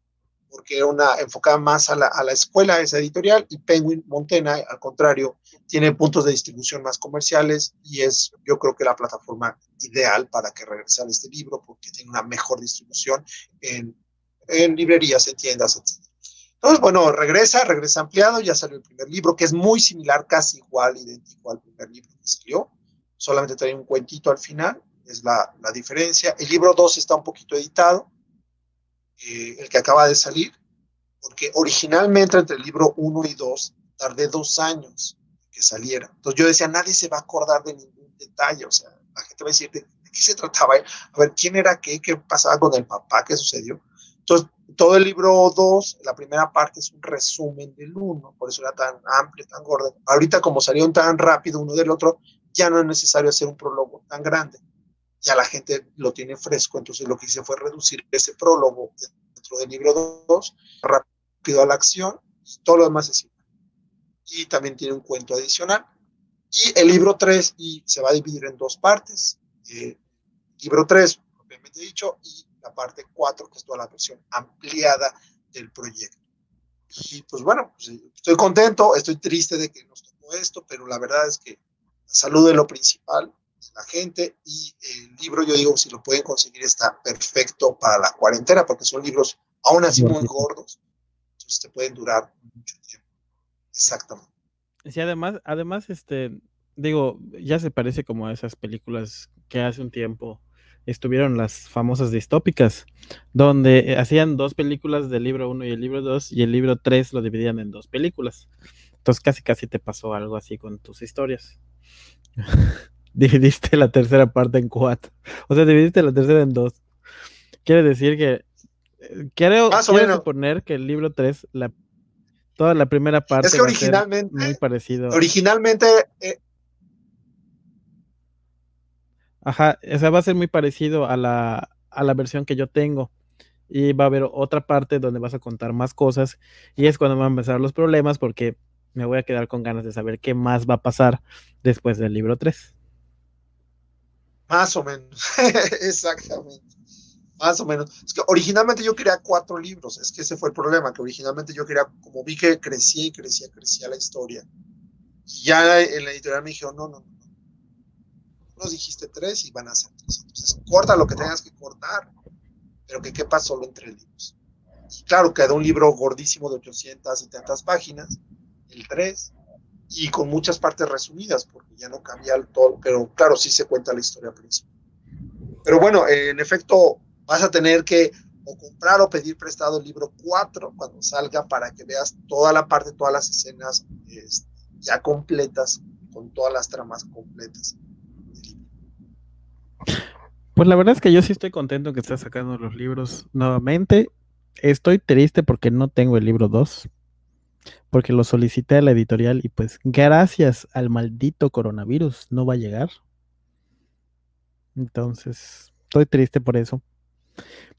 porque era una enfocada más a la, a la escuela, esa editorial, y Penguin Montena, al contrario, tiene puntos de distribución más comerciales y es, yo creo que la plataforma ideal para que regresara este libro, porque tiene una mejor distribución en, en librerías, en tiendas, etc. Entonces, bueno, regresa, regresa ampliado, ya salió el primer libro, que es muy similar, casi igual, idéntico al primer libro que salió, solamente trae un cuentito al final, es la, la diferencia. El libro 2 está un poquito editado, eh, el que acaba de salir, porque originalmente entre el libro 1 y 2 tardé dos años que saliera. Entonces yo decía, nadie se va a acordar de ningún detalle, o sea, la gente va a decir, ¿de, qué se trataba? A ver, ¿quién era qué? ¿Qué pasaba con el papá? ¿Qué sucedió? Entonces, todo el libro 2, la primera parte es un resumen del 1, por eso era tan amplio, tan gordo. Ahorita como salieron tan rápido uno del otro, ya no es necesario hacer un prólogo tan grande ya la gente lo tiene fresco, entonces lo que hice fue reducir ese prólogo dentro del libro 2, rápido a la acción, todo lo demás es igual. Y también tiene un cuento adicional. Y el libro 3 y se va a dividir en dos partes. Eh, libro 3, propiamente dicho, y la parte 4, que es toda la versión ampliada del proyecto. Y pues bueno, pues, estoy contento, estoy triste de que nos tocó esto, pero la verdad es que la salud es lo principal la gente y el libro, yo digo, si lo pueden conseguir está perfecto para la cuarentena porque son libros aún así muy gordos, entonces te pueden durar mucho tiempo. Exactamente. Sí, además, además, este, digo, ya se parece como a esas películas que hace un tiempo estuvieron las famosas distópicas, donde hacían dos películas del libro 1 y el libro 2 y el libro 3 lo dividían en dos películas. Entonces casi casi te pasó algo así con tus historias. *laughs* dividiste la tercera parte en cuatro. O sea, dividiste la tercera en dos. Quiere decir que. Eh, quiero, suponer que el libro 3, la, toda la primera parte. Es que originalmente. muy parecido. Originalmente. Eh, Ajá, o sea, va a ser muy parecido a la, a la versión que yo tengo. Y va a haber otra parte donde vas a contar más cosas. Y es cuando van a empezar los problemas porque me voy a quedar con ganas de saber qué más va a pasar después del libro 3. Más o menos, *laughs* exactamente. Más o menos. Es que originalmente yo quería cuatro libros, es que ese fue el problema, que originalmente yo quería, como vi que crecía y crecía, crecía la historia. Y ya en la editorial me dijeron, no, no, no. Nos dijiste tres y van a ser tres. Entonces, corta lo que tengas que cortar, pero que quepa solo entre libros. Y claro, quedó un libro gordísimo de 800 y tantas páginas, el 3, y con muchas partes resumidas, porque ya no cambia todo, pero claro, sí se cuenta la historia principal. Pero bueno, en efecto, Vas a tener que o comprar o pedir prestado el libro 4 cuando salga para que veas toda la parte, todas las escenas este, ya completas, con todas las tramas completas. Pues la verdad es que yo sí estoy contento que estés sacando los libros nuevamente. Estoy triste porque no tengo el libro 2, porque lo solicité a la editorial y pues gracias al maldito coronavirus no va a llegar. Entonces, estoy triste por eso.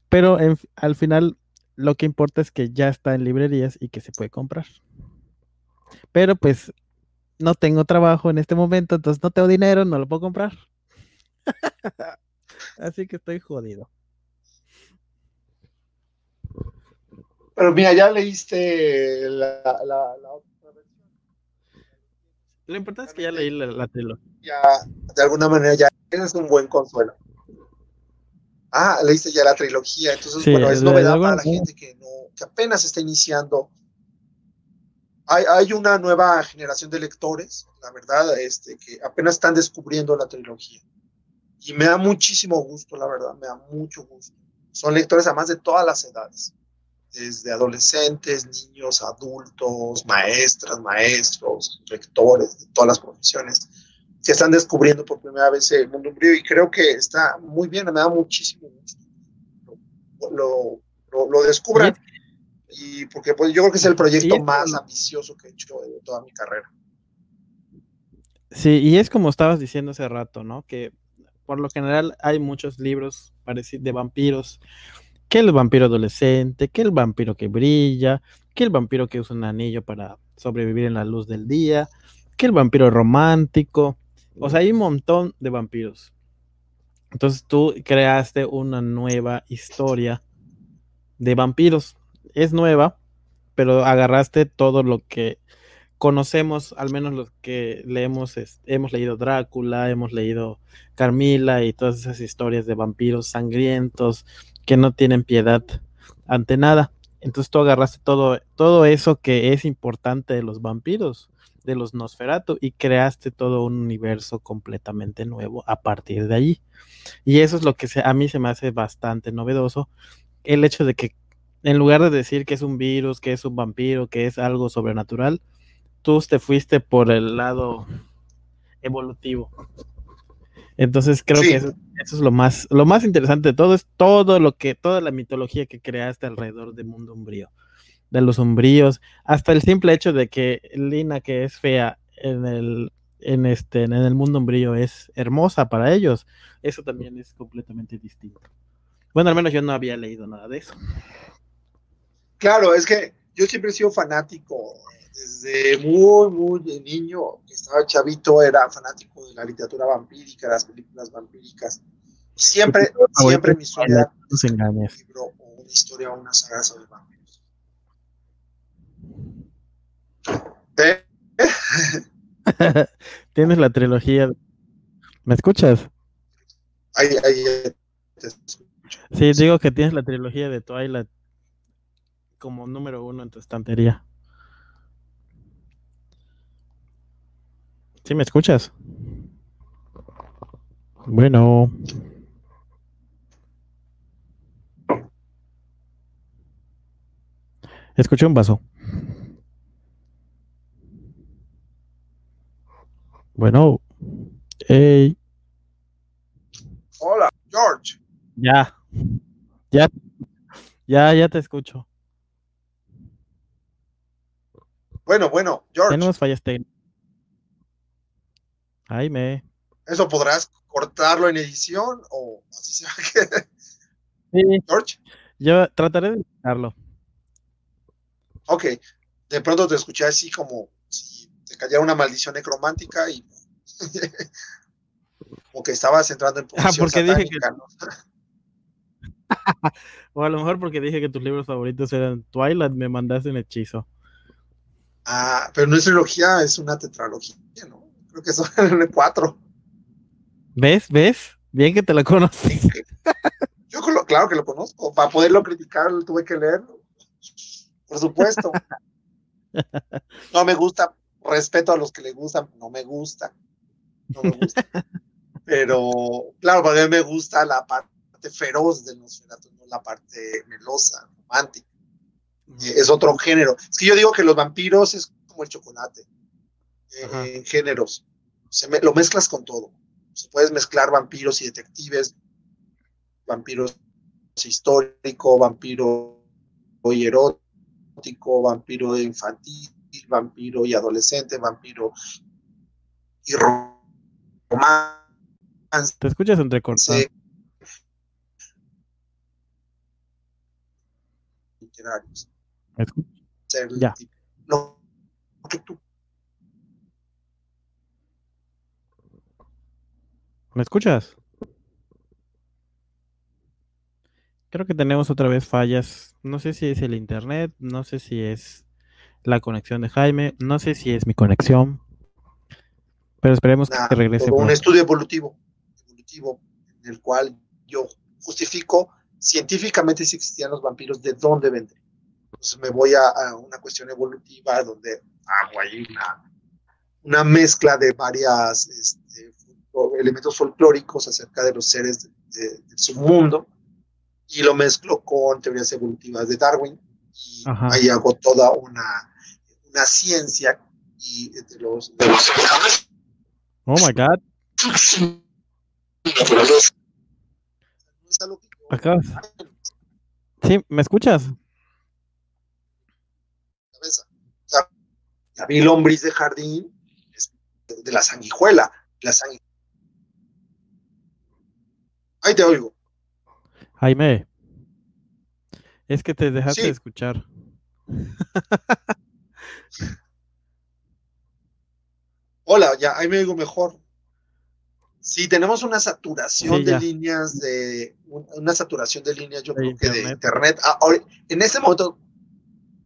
Pero al final lo que importa es que ya está en librerías y que se puede comprar. Pero pues no tengo trabajo en este momento, entonces no tengo dinero, no lo puedo comprar. *laughs* Así que estoy jodido. Pero mira, ya leíste la, otra versión. Lo importante es que ya leí la, la trilogía. Ya, de alguna manera, ya es un buen consuelo. Ah, leíste ya la trilogía, entonces, bueno, es novedad para la gente que, no, que apenas está iniciando. Hay, hay, una nueva generación de lectores, la verdad, este, que apenas están descubriendo la trilogía. Y me da muchísimo gusto, la verdad, me da mucho gusto. Son lectores además de todas las edades, desde adolescentes, niños, adultos, maestras, maestros, lectores de todas las profesiones que están descubriendo por primera vez el mundo umbrío y creo que está muy bien, me da muchísimo gusto. Lo, lo, lo descubran y porque pues, yo creo que es el proyecto más ambicioso que he hecho de toda mi carrera. Sí, y es como estabas diciendo hace rato, ¿no? Que por lo general hay muchos libros de vampiros, que el vampiro adolescente, que el vampiro que brilla, que el vampiro que usa un anillo para sobrevivir en la luz del día, que el vampiro romántico, o sea, hay un montón de vampiros. Entonces tú creaste una nueva historia de vampiros. Es nueva, pero agarraste todo lo que conocemos, al menos los que leemos, hemos leído Drácula, hemos leído Carmila y todas esas historias de vampiros sangrientos que no tienen piedad ante nada. Entonces tú agarraste todo, todo eso que es importante de los vampiros, de los Nosferatu, y creaste todo un universo completamente nuevo a partir de allí. Y eso es lo que a mí se me hace bastante novedoso, el hecho de que en lugar de decir que es un virus, que es un vampiro, que es algo sobrenatural, tú te fuiste por el lado evolutivo. Entonces creo que eso, es lo más, lo más interesante de todo, es todo lo que, toda la mitología que creaste alrededor del mundo umbrío, de los umbríos, hasta el simple hecho de que Lina, que es fea en el, en este, en el mundo umbrío, es hermosa para ellos. Eso también es completamente distinto. Bueno, al menos yo no había leído nada de eso. Claro, es que yo siempre he sido fanático desde muy, muy niño, estaba chavito, era fanático de la literatura vampírica, las películas vampíricas. Siempre, siempre mi sueño era un libro o una historia o una saga sobre vampiros. ¿Eh? *laughs* Tienes la trilogía. ¿Me escuchas? Ahí, ahí te escucho. Sí, digo que tienes la trilogía de Twilight como número uno en tu estantería. ¿Sí me escuchas? Bueno. Escuché un vaso. Bueno. Hey. Hola, George. Ya. Ya. Ya, ya te escucho. Bueno, bueno, George. Tenemos fallas técnicas. Jaime. ¿Eso podrás cortarlo en edición o así se va a quedar? Sí. George. Yo trataré de editarlo. Ok. De pronto te escuché así como si te cayera una maldición necromántica y *laughs* como que estabas entrando en *laughs* posición ah, porque dije que... *laughs* o a lo mejor porque dije que tus libros favoritos eran Twilight, me mandaste un hechizo. Ah, pero no es trilogía, es una tetralogía, ¿no? Creo que son *laughs* cuatro. ¿Ves? ¿Ves? Bien que te lo conoces. Yo claro que lo conozco. Para poderlo criticar tuve que leerlo. Por supuesto. *laughs* No me gusta. Respeto a los que le gustan. No me gusta. No me gusta. *laughs* Pero, claro, para mí me gusta la parte feroz del Nosferatu, no la parte melosa, romántica. Eh, es otro género. Es que yo digo que los vampiros es como el chocolate, en géneros. Se me, lo mezclas con todo. Se puedes mezclar vampiros y detectives, vampiros histórico, vampiro y erótico, vampiro infantil, vampiro y adolescente, vampiro y romance. Te escuchas entrecortado. Sí. Literarios. Ya. Lo que tú ¿Me escuchas? Creo que tenemos otra vez fallas. No sé si es el internet, no sé si es la conexión de Jaime, no sé si es mi conexión. Pero esperemos que regrese. Un estudio evolutivo, evolutivo, en el cual yo justifico científicamente si existían los vampiros, de dónde vendrían. Entonces me voy a, una cuestión evolutiva donde hago ahí una, una mezcla de varias este, elementos folclóricos acerca de los seres de, de, de su mundo y lo mezclo con teorías evolutivas de Darwin y ahí hago toda una, una ciencia y de los, de los Oh my god. Acá. Sí, ¿me escuchas? La vi lombriz de jardín de la sanguijuela. La sanguijuela. Ahí te oigo. Jaime, es que te dejaste de escuchar. *laughs* Hola, ya, ahí me oigo mejor. Sí, tenemos una saturación de líneas de una saturación de líneas, yo creo que de internet. Ah, en este momento,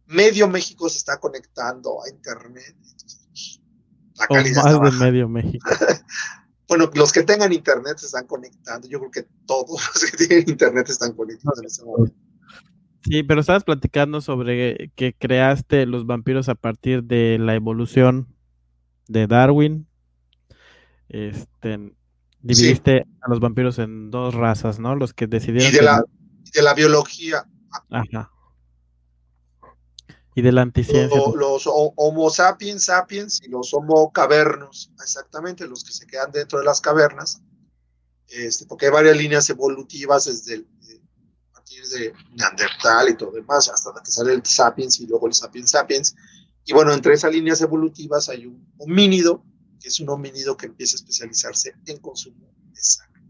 medio México se está conectando a internet. La calidad o más de medio México. *laughs* Bueno, los que tengan internet se están conectando. Yo creo que todos los que tienen internet están conectados en ese momento. Sí, pero estabas platicando sobre que creaste los vampiros a partir de la evolución de Darwin. Este, dividiste a los vampiros en dos razas, ¿no? Los que decidieron. Y de, la, de la biología. Ajá y de la anticiencia. Los, Homo sapiens sapiens y los Homo cavernos, exactamente, los que se quedan dentro de las cavernas, este, porque hay varias líneas evolutivas desde el, a partir de Neandertal y todo demás, hasta que sale el sapiens y luego el sapiens sapiens. Y bueno, entre esas líneas evolutivas hay un homínido, que es un homínido que empieza a especializarse en consumo de sangre.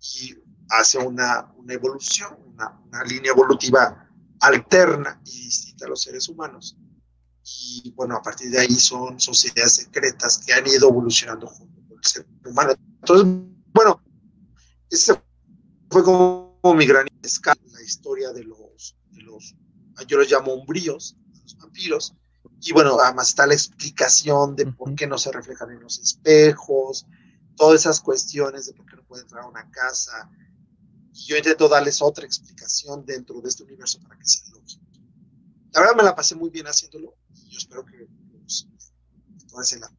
Y hace una, una evolución, una, una línea evolutiva alterna y distinta a los seres humanos. Y bueno, a partir de ahí son sociedades secretas que han ido evolucionando junto con el ser humano. Entonces, bueno, ese fue como mi gran escala, la historia de los, de los, yo los llamo umbríos, los vampiros. Y bueno, además está la explicación de por qué no se reflejan en los espejos, todas esas cuestiones de por qué no puede entrar a una casa, yo intento darles otra explicación dentro de este universo para que sea lógico. La verdad me la pasé muy bien haciéndolo y yo espero que los se, la,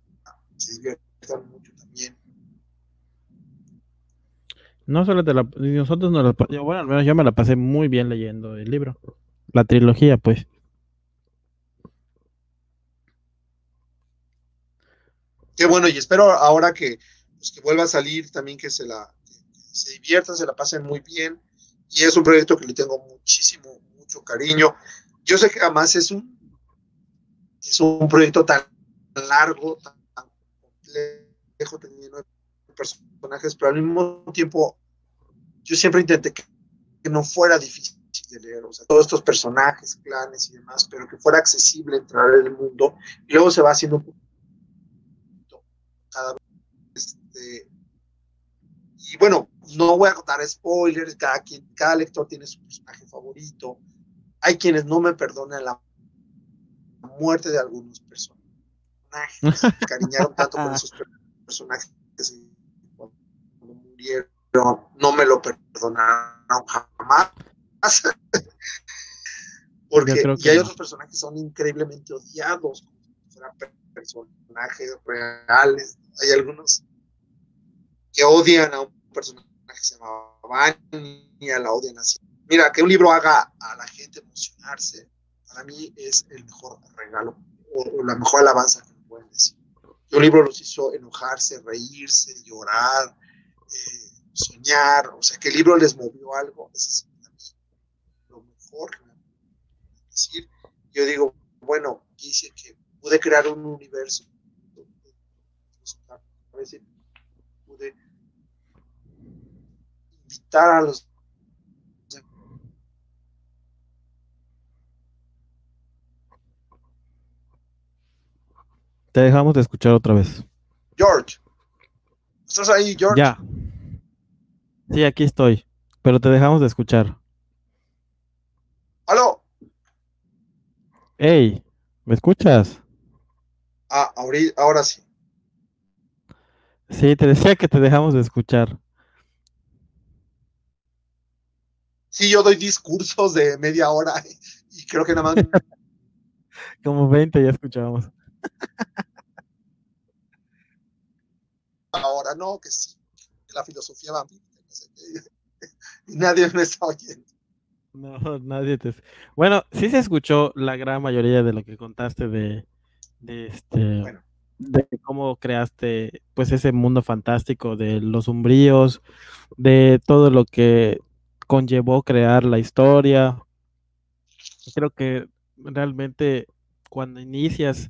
se diviertan mucho también. No solo de la, nosotros no la, bueno, al menos yo me la pasé muy bien leyendo el libro, la trilogía, pues. Qué bueno, y espero ahora que, pues, que vuelva a salir también que se la, se diviertan, se la pasen muy bien. Y es un proyecto que le tengo muchísimo, mucho cariño. Yo sé que además es un, es un proyecto tan largo, tan, complejo, teniendo personajes, pero al mismo tiempo yo siempre intenté que, no fuera difícil de leer, o sea, todos estos personajes, clanes y demás, pero que fuera accesible entrar en el mundo y luego se va haciendo un poquito cada vez este, y bueno, no voy a dar spoilers, cada, quien, cada lector tiene su personaje favorito. Hay quienes no me perdonan la muerte de algunos personajes. *laughs* Se cariñaron tanto con esos personajes cuando murieron, no me lo perdonaron jamás. Porque y hay otros personajes que son increíblemente odiados, como si fueran personajes reales. Hay algunos que odian a un personaje que se llama Vania, la odian así. Mira, que un libro haga a la gente emocionarse, para mí es el mejor regalo o, la mejor alabanza que me pueden decir. Un libro los hizo enojarse, reírse, llorar, eh, soñar, o sea, que el libro les movió algo, eso es para mí lo mejor que me pueden decir. Yo digo, bueno, quise que pude crear un universo, pude invitar a los Te dejamos de escuchar otra vez. George. ¿Estás ahí, George? Ya. Sí, aquí estoy. Pero te dejamos de escuchar. ¡Aló! Hey, ¿me escuchas? Ah, ahora sí. Sí, te decía que te dejamos de escuchar. Sí, yo doy discursos de media hora *laughs* y creo que nada más. *laughs* Como 20 ya escuchábamos. Ahora no, que sí, la filosofía va *laughs* y nadie me está oyendo. No, nadie te. Bueno, sí se escuchó la gran mayoría de lo que contaste de, de este. de cómo creaste pues ese mundo fantástico de los umbríos, de todo lo que conllevó crear la historia. Creo que realmente cuando inicias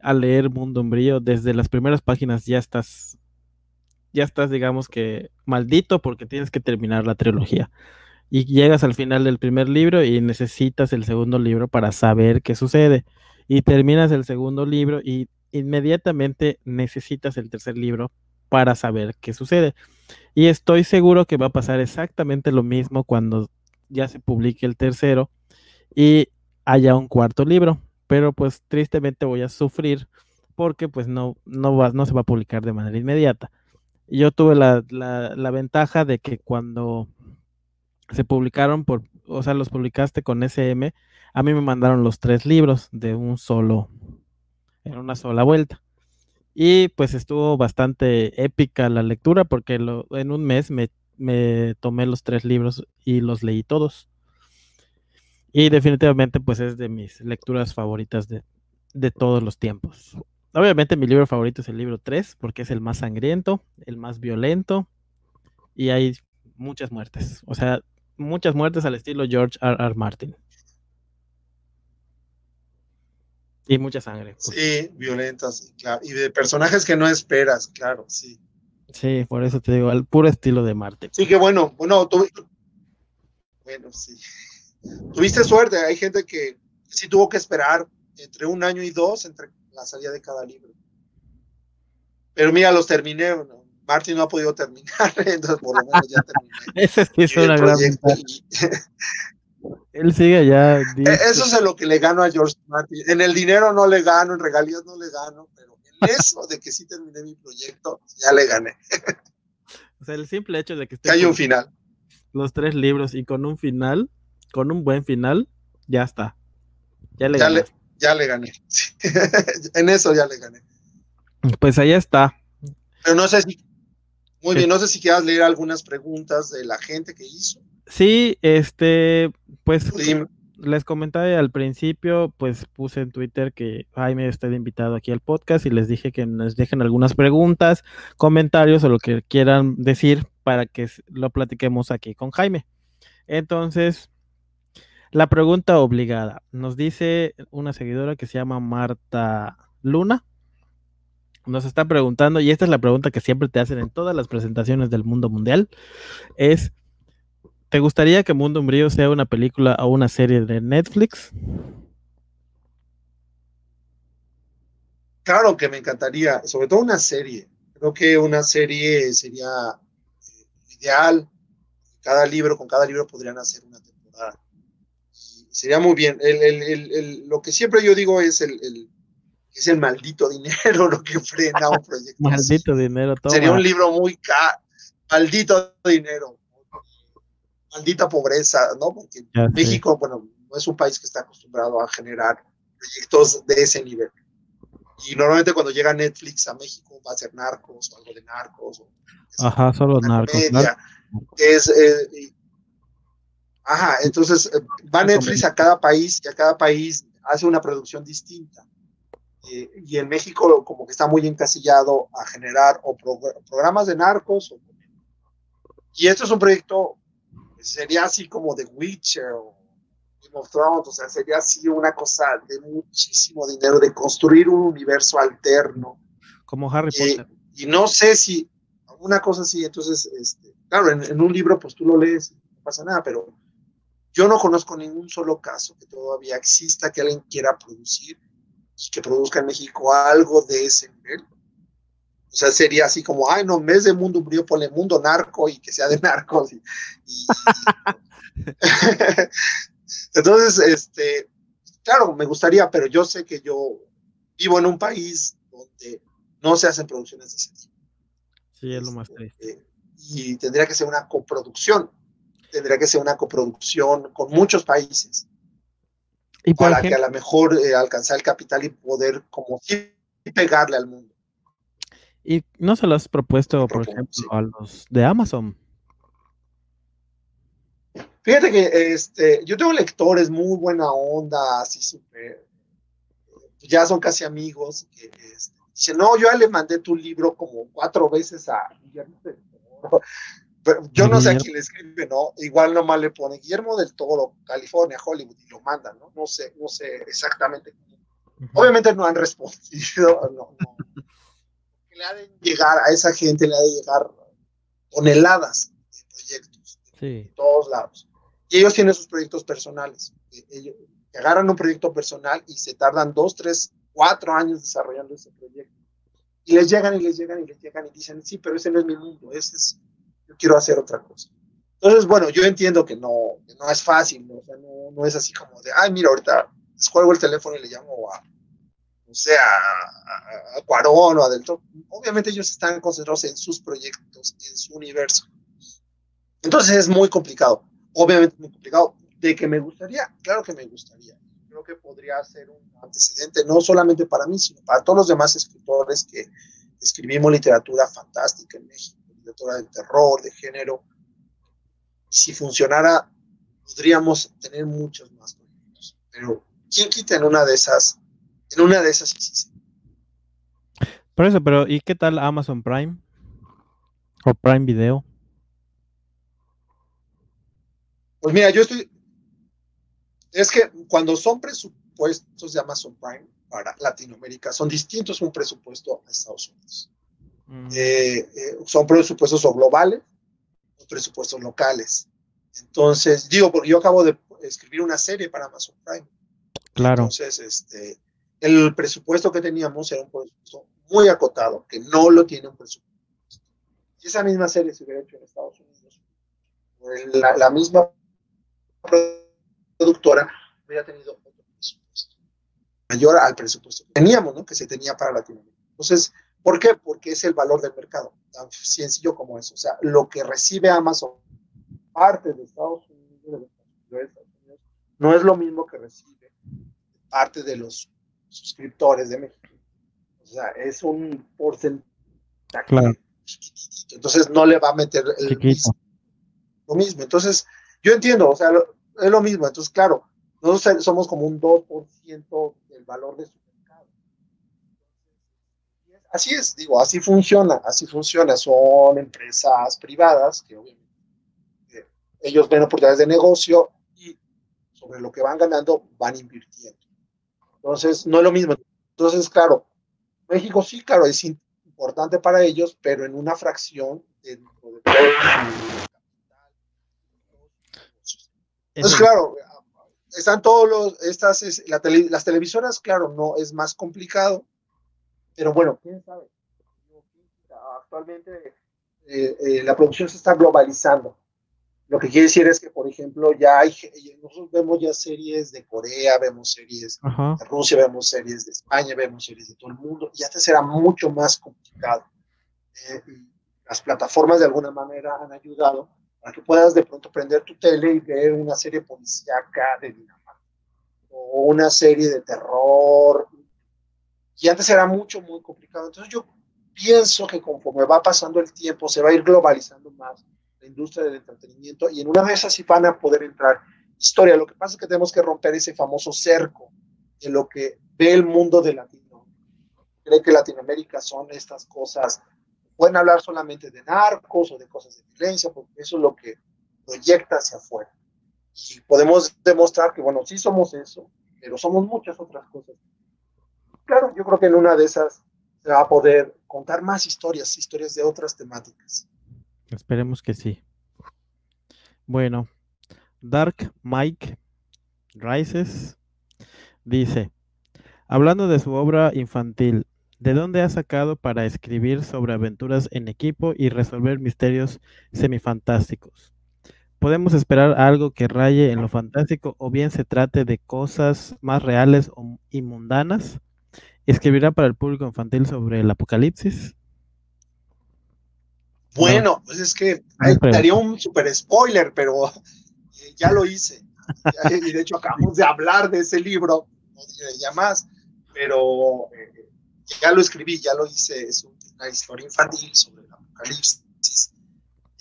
a leer Mundo Umbrío, desde las primeras páginas ya estás, ya estás, digamos que maldito porque tienes que terminar la trilogía. Y llegas al final del primer libro y necesitas el segundo libro para saber qué sucede. Y terminas el segundo libro y inmediatamente necesitas el tercer libro para saber qué sucede. Y estoy seguro que va a pasar exactamente lo mismo cuando ya se publique el tercero y haya un cuarto libro pero pues tristemente voy a sufrir porque pues no, no, va, no se va a publicar de manera inmediata. Yo tuve la, la, ventaja de que cuando se publicaron, por, o sea, los publicaste con SM, a mí me mandaron los tres libros de un solo, en una sola vuelta. Y pues estuvo bastante épica la lectura porque en un mes me, tomé los tres libros y los leí todos. Y definitivamente, pues es de mis lecturas favoritas de, todos los tiempos. Obviamente mi libro favorito es el libro 3, porque es el más sangriento, el más violento, y hay muchas muertes. O sea, muchas muertes al estilo George R. R. Martin. Y mucha sangre. Pues. Sí, violentas, claro. Y de personajes que no esperas, claro, sí. Sí, por eso te digo, al puro estilo de Martin. Sí, que bueno, bueno, tú... Bueno, sí tuviste suerte, hay gente que sí tuvo que esperar entre un año y dos entre la salida de cada libro. Pero mira, los terminé. Martín no ha podido terminar, *laughs* entonces por lo menos ya terminé. *laughs* Ese sí es una gran *laughs* Él sigue ya. E, eso es lo que le gano a George Martin. En el dinero no le gano, en regalías no le gano, pero en eso de que sí terminé mi proyecto, ya le gané. O sea, el simple hecho de que esté. hay un final. Los tres libros y con un final, con un buen final, ya está. Ya le gané. ya le gané. *laughs* en eso ya le gané. Pues ahí está. Pero no sé si. Muy bien, no sé si quieras leer algunas preguntas de la gente que hizo. Sí, este, pues les comenté al principio, pues puse en Twitter que Jaime está invitado aquí al podcast y les dije que nos dejen algunas preguntas, comentarios o lo que quieran decir para que lo platiquemos aquí con Jaime. Entonces, la pregunta obligada. Nos dice una seguidora que se llama Marta Luna. Nos está preguntando, y esta es la pregunta que siempre te hacen en todas las presentaciones del mundo mundial, es, ¿te gustaría que Mundo Umbrío sea una película o una serie de Netflix? Claro que me encantaría, sobre todo una serie. Creo que una serie sería eh, ideal. Cada libro, con cada libro podrían hacer una temporada sería muy bien. lo que siempre yo digo es el, es el maldito dinero *laughs* lo que frena un proyecto. maldito dinero, todo. Sería un libro muy caro. Maldito dinero. Maldita pobreza, ¿no? Porque México, bueno, no es un país que está acostumbrado a generar proyectos de ese nivel. Y normalmente cuando llega Netflix a México va a ser narcos o algo de narcos. Ajá, solo narcos. Es, eh, ajá, entonces eh, va Netflix a cada país y a cada país hace una producción distinta. Eh, y en México como que está muy encasillado a generar o programas de narcos. y esto es un proyecto, sería así como The Witcher o Game of Thrones, o sea, sería así una cosa de muchísimo dinero, de construir un universo alterno. Como Harry Potter. Y no sé si, una cosa así, entonces, este, claro, en, en un libro pues tú lo lees, no pasa nada, pero yo no conozco ningún solo caso que todavía exista que alguien quiera producir que produzca en México algo de ese nivel. O sea, sería así como, ay, no, en vez de mundo brío, ponle mundo narco y que sea de *laughs* narcos. *laughs* Entonces, este, claro, me gustaría, pero yo sé que yo vivo en un país donde no se hacen producciones de ese tipo. Sí, es lo más este, triste. y tendría que ser una coproducción tendría que ser una coproducción con muchos países y para que a lo mejor eh, alcanzar el capital y poder como pegarle al mundo. ¿Y no se lo has propuesto, por ejemplo, a los de Amazon? Fíjate que este, yo tengo lectores muy buena onda, así súper, ya son casi amigos, que este, dicen, no, yo ya le mandé tu libro como cuatro veces a Guillermo yo no sé a quién le escribe, ¿no? Igual nomás le pone Guillermo del Toro, California, Hollywood, y lo mandan, ¿no? No sé, no sé exactamente. Obviamente no han *laughs* respondido, no, no. Le ha de llegar a esa gente, le ha de llegar toneladas de proyectos de todos lados. Y ellos tienen sus proyectos personales. E, ellos agarran un proyecto personal y se tardan dos, tres, cuatro años desarrollando ese proyecto. Y les llegan y les llegan y les llegan y dicen, sí, pero ese no es mi mundo, ese es quiero hacer otra cosa. Entonces, bueno, yo entiendo que no, no es fácil, ¿no? Es así como de, ay, mira, ahorita descuelgo el teléfono y le llamo a, no sé, a, Cuarón o a Del Obviamente ellos están concentrados en sus proyectos, en su universo. Entonces es muy complicado, obviamente muy complicado. De que me gustaría, claro que me gustaría. Creo que podría ser un antecedente, no solamente para mí, sino para todos los demás escritores que escribimos literatura fantástica en México literatura del terror, de género. Si funcionara, podríamos tener muchos más proyectos. Pero, ¿quién quita en una de esas? En una de esas sí, Por eso, pero ¿y qué tal Amazon Prime? ¿O Prime Video? Pues mira, yo estoy. Es que cuando son presupuestos de Amazon Prime para Latinoamérica, son distintos un presupuesto a Estados Unidos. Eh, eh, son presupuestos o globales o presupuestos locales. Entonces, digo, porque yo acabo de escribir una serie para Amazon Prime. Claro. Entonces, este, el presupuesto que teníamos era un presupuesto muy acotado, que no lo tiene un presupuesto. Si esa misma serie se hubiera hecho en Estados Unidos, la, la misma productora hubiera tenido otro presupuesto mayor al presupuesto que teníamos, ¿no? Que se tenía para Latinoamérica. Entonces, ¿Por qué? Porque es el valor del mercado, tan sencillo como eso. O sea, lo que recibe Amazon, parte de Estados Unidos, de Estados Unidos no es lo mismo que recibe parte de los suscriptores de México. O sea, es un porcentaje claro. chiquitito. Entonces no le va a meter el mismo, lo mismo. Entonces, yo entiendo, o sea, es lo mismo. Entonces, claro, nosotros somos como un 2% del valor de su Así es, digo, así funciona, así funciona. Son empresas privadas que obviamente eh, ellos ven oportunidades de negocio y sobre lo que van ganando van invirtiendo. Entonces, no es lo mismo. Entonces, claro, México sí, claro, es importante para ellos, pero en una fracción dentro de todo Entonces, claro, están todos los, estas, las televisoras, claro, no, es más complicado, pero bueno, quién sabe. Actualmente eh, eh, la producción se está globalizando. Lo que quiere decir es que, por ejemplo, ya hay, nosotros vemos ya series de Corea, vemos series de Rusia, vemos series de España, vemos series de todo el mundo, y antes era mucho más complicado. Eh, las plataformas de alguna manera han ayudado para que puedas de pronto prender tu tele y ver una serie policíaca de Dinamarca o una serie de terror Y antes era mucho, muy complicado. Entonces yo pienso que conforme va pasando el tiempo, se va a ir globalizando más la industria del entretenimiento y en una de esas sí van a poder entrar historia. Lo que pasa es que tenemos que romper ese famoso cerco de lo que ve el mundo de Latinoamérica. Cree que Latinoamérica son estas cosas, pueden hablar solamente de narcos o de cosas de violencia, porque eso es lo que proyecta hacia afuera. Y podemos demostrar que, bueno, sí somos eso, pero somos muchas otras cosas. Claro, yo creo que en una de esas se va a poder contar más historias, historias de otras temáticas. Esperemos que sí. Bueno, Dark Mike Rises dice, hablando de su obra infantil, ¿de dónde ha sacado para escribir sobre aventuras en equipo y resolver misterios semifantásticos? ¿Podemos esperar algo que raye en lo fantástico o bien se trate de cosas más reales y mundanas? ¿Escribirá para el público infantil sobre el apocalipsis? Bueno, pues es que daría un super spoiler, pero eh, ya lo hice. y de hecho acabamos de hablar de ese libro, no diré ya más, pero eh, ya lo escribí, ya lo hice, es una historia infantil sobre el apocalipsis.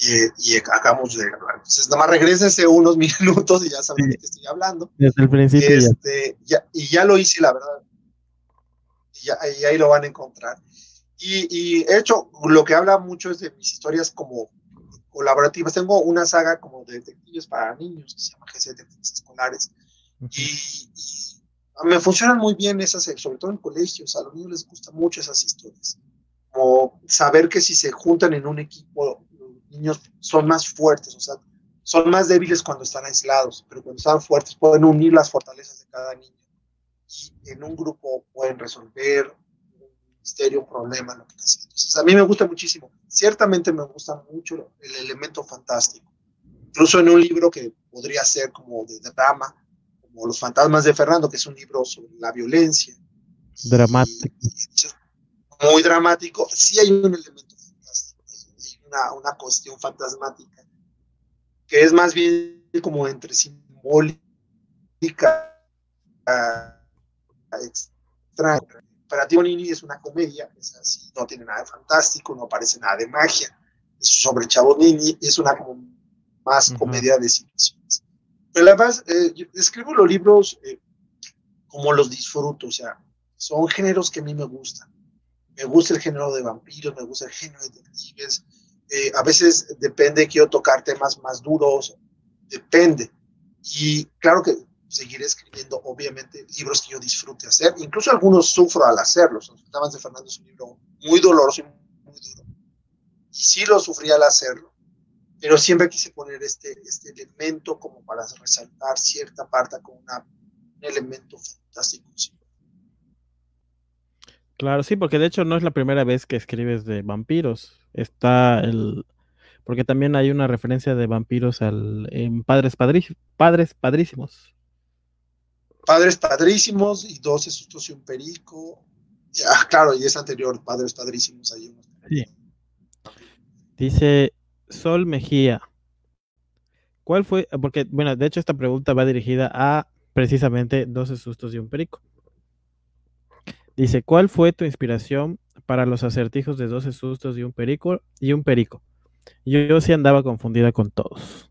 Y, acabamos de hablar. Entonces, nada más regrésese unos *laughs* minutos y ya saben de qué estoy hablando. Desde el principio. Este, ya. y ya lo hice, la verdad. Y, y ahí lo van a encontrar. Y, he hecho, lo que habla mucho es de mis historias como colaborativas. Tengo una saga como de detectives para niños que se llama de Detectives Escolares. Y, me funcionan muy bien esas, sobre todo en colegios. A los niños les gustan mucho esas historias. Como saber que si se juntan en un equipo, los niños son más fuertes, o sea, son más débiles cuando están aislados, pero cuando están fuertes pueden unir las fortalezas de cada niño. Y en un grupo pueden resolver misterio, un problema, lo que sea. Entonces, a mí me gusta muchísimo. Ciertamente me gusta mucho el elemento fantástico. Incluso en un libro que podría ser como de drama, como Los fantasmas de Fernando, que es un libro sobre la violencia. Dramático. muy dramático. Sí hay un elemento fantástico, hay una, una cuestión fantasmática, que es más bien como entre simbólica, extraña Operativo Nini es una comedia, es así, no tiene nada de fantástico, no aparece nada de magia, es sobre Chavo Nini, es una como más comedia de situaciones. Pero además, eh, escribo los libros eh, como los disfruto, o sea, son géneros que a mí me gustan. Me gusta el género de vampiros, me gusta el género de detectives. Eh, a veces depende, quiero tocar temas más duros, depende. Y claro que seguiré escribiendo, obviamente, libros que yo disfrute hacer. Incluso algunos sufro al hacerlos. Los de Fernando es un libro muy doloroso y muy duro. Y sí lo sufrí al hacerlo. Pero siempre quise poner este, este elemento como para resaltar cierta parte como un elemento fantástico. Claro, sí, porque de hecho no es la primera vez que escribes de vampiros. Está el, porque también hay una referencia de vampiros al, en Padres, Padres Padrísimos. Padres Padrísimos y 12 sustos y un perico. Ah, claro, y es anterior, Padres Padrísimos. Ahí Dice Sol Mejía. ¿Cuál fue? Porque, bueno, de hecho esta pregunta va dirigida a precisamente 12 sustos y un perico. Dice, ¿cuál fue tu inspiración para los acertijos de 12 sustos y un perico y un perico? Yo, yo sí andaba confundida con todos.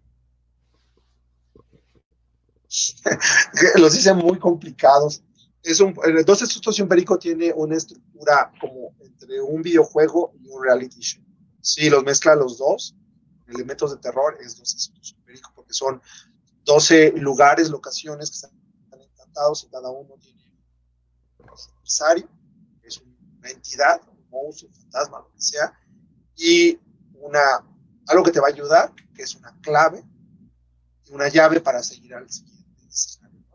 *laughs* los hice muy complicados. Es un, 12 sustos perico tiene una estructura como entre un videojuego y un reality show. Sí, los mezcla los dos, elementos de terror, es 12 sustos perico, porque son 12 lugares, locaciones que están, encantados y cada uno tiene un adversario, es una entidad, un monstruo, un fantasma, lo que sea, y una, algo que te va a ayudar, que es una clave, una llave para seguir al siguiente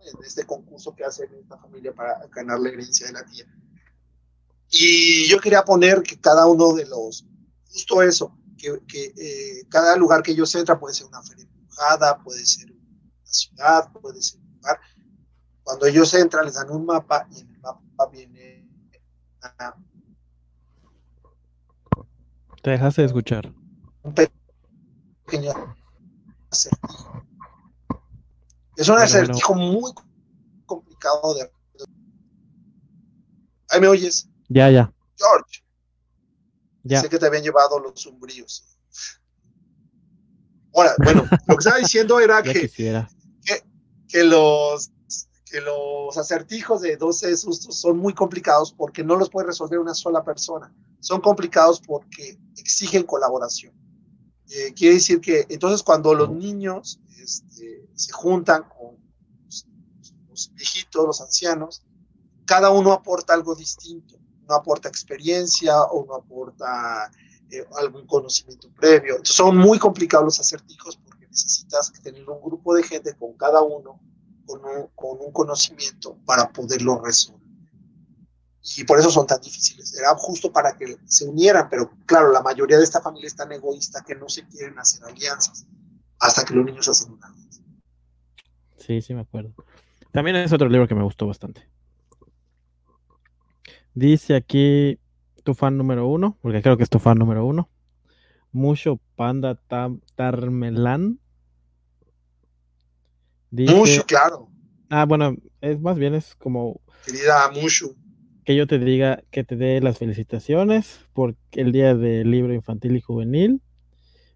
en este concurso que hacen esta familia para ganar la herencia de la tía. Y yo quería poner que cada uno de los, justo eso, que, que eh, cada lugar que ellos entran puede ser una feria empujada, puede ser una ciudad, puede ser un lugar. Cuando ellos entran les dan un mapa y en el mapa viene una, Te dejaste de escuchar. Un pequeño acertijo es un acertijo muy complicado de Ahí me oyes. Ya, ya. George. Ya. Sé que te habían llevado los sombríos. Ahora, bueno, *laughs* lo que estaba diciendo era que, quisiera. que los que los acertijos de 12 sustos son muy complicados porque no los puede resolver una sola persona. Son complicados porque exigen colaboración. Eh, quiere decir que entonces cuando los niños este, se juntan con los, viejitos, los ancianos, cada uno aporta algo distinto. No aporta experiencia o no aporta eh, algún conocimiento previo. Entonces son muy complicados los acertijos porque necesitas tener un grupo de gente con cada uno con un, con un conocimiento para poderlo resolver. Y por eso son tan difíciles. Era justo para que se unieran, pero claro, la mayoría de esta familia es tan egoísta que no se quieren hacer alianzas hasta que los niños hacen una alianza. Sí, sí, me acuerdo. También es otro libro que me gustó bastante. Dice aquí tu fan número uno, porque creo que es tu fan número uno. Mucho Panda Tam- Tarmelán. Dice, Mushu, claro, ah, bueno, es más bien es como querida Mushu. Que yo te diga que te dé las felicitaciones por el día del libro infantil y juvenil,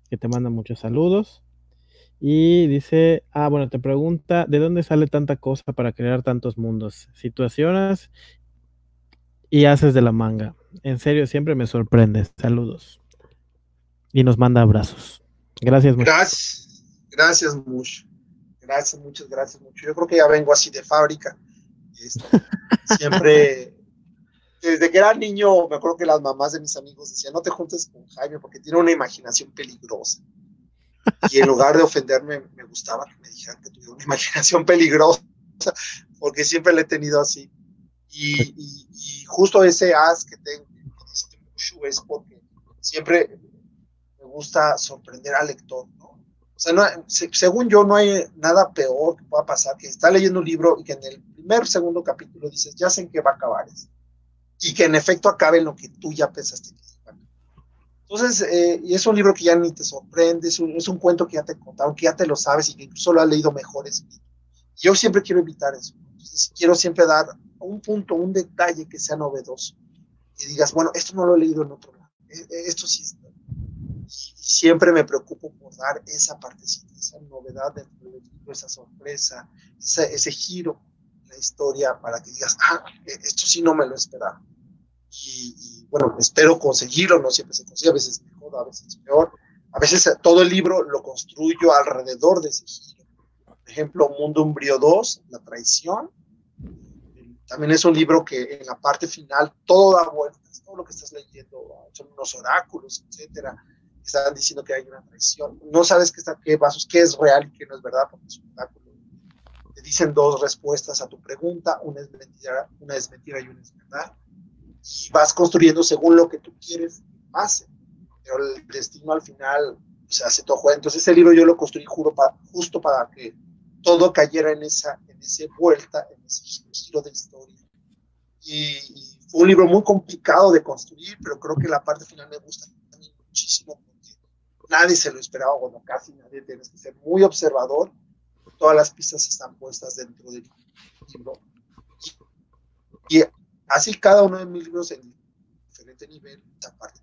que te manda muchos saludos. Y dice, ah, bueno, te pregunta, ¿de dónde sale tanta cosa para crear tantos mundos, situaciones y haces de la manga? En serio, siempre me sorprendes. Saludos. Y nos manda abrazos. Gracias, mucho. Gracias, gracias. Gracias, muchas gracias mucho. Yo creo que ya vengo así de fábrica. Este, siempre, desde que era niño, me acuerdo que las mamás de mis amigos decían, no te juntes con Jaime porque tiene una imaginación peligrosa. Y en lugar de ofenderme, me gustaba que me dijeran que tuviera una *laughs* imaginación peligrosa, porque siempre la he tenido así. Y, y- y justo ese as que tengo es porque siempre me gusta sorprender al lector, ¿no? O sea, según yo, no hay nada peor que pueda pasar que está leyendo un libro y que en el primer, segundo capítulo dices, ya sé en qué va a acabar esto. Y que en efecto acabe en lo que tú ya pensaste que. Entonces, eh, y es un libro que ya ni te sorprende, es un, es un cuento que ya te contaron, que ya te lo sabes y que incluso lo has leído mejores. Yo siempre quiero evitar eso. Entonces, quiero siempre dar un punto, un detalle que sea novedoso. Y digas, bueno, esto no lo he leído en otro lado. Eh, eh, Esto sí está. Y siempre me preocupo por dar esa partecita, esa novedad del libro, esa sorpresa, ese, ese giro en la historia para que digas, ah, eh, esto sí no me lo esperaba. Y, y, bueno, espero conseguirlo, no siempre se consigue, a veces mejor, a veces peor. A veces todo el libro lo construyo alrededor de ese giro. Por ejemplo, Mundo Umbrío 2, La traición. También es un libro que en la parte final todo da vueltas, todo lo que estás leyendo son unos oráculos, etcétera están diciendo que hay una traición. No sabes qué, está, qué, vasos, qué es real y qué no es verdad, porque es un oráculo. Te dicen dos respuestas a tu pregunta, una es mentira, una es mentira y una es verdad. Y vas construyendo según lo que tú quieres pase. Pero el destino al final se hace todo. Entonces ese libro yo lo construí juro para, justo para que todo cayera en esa, en ese vuelta, en ese giro de historia. Y, y fue un libro muy complicado de construir, pero creo que la parte final me gusta muchísimo nadie se lo esperaba, bueno, casi nadie, tienes que ser muy observador, todas las pistas están puestas dentro del libro. Y, y así cada uno de mis libros en diferente nivel, esa parte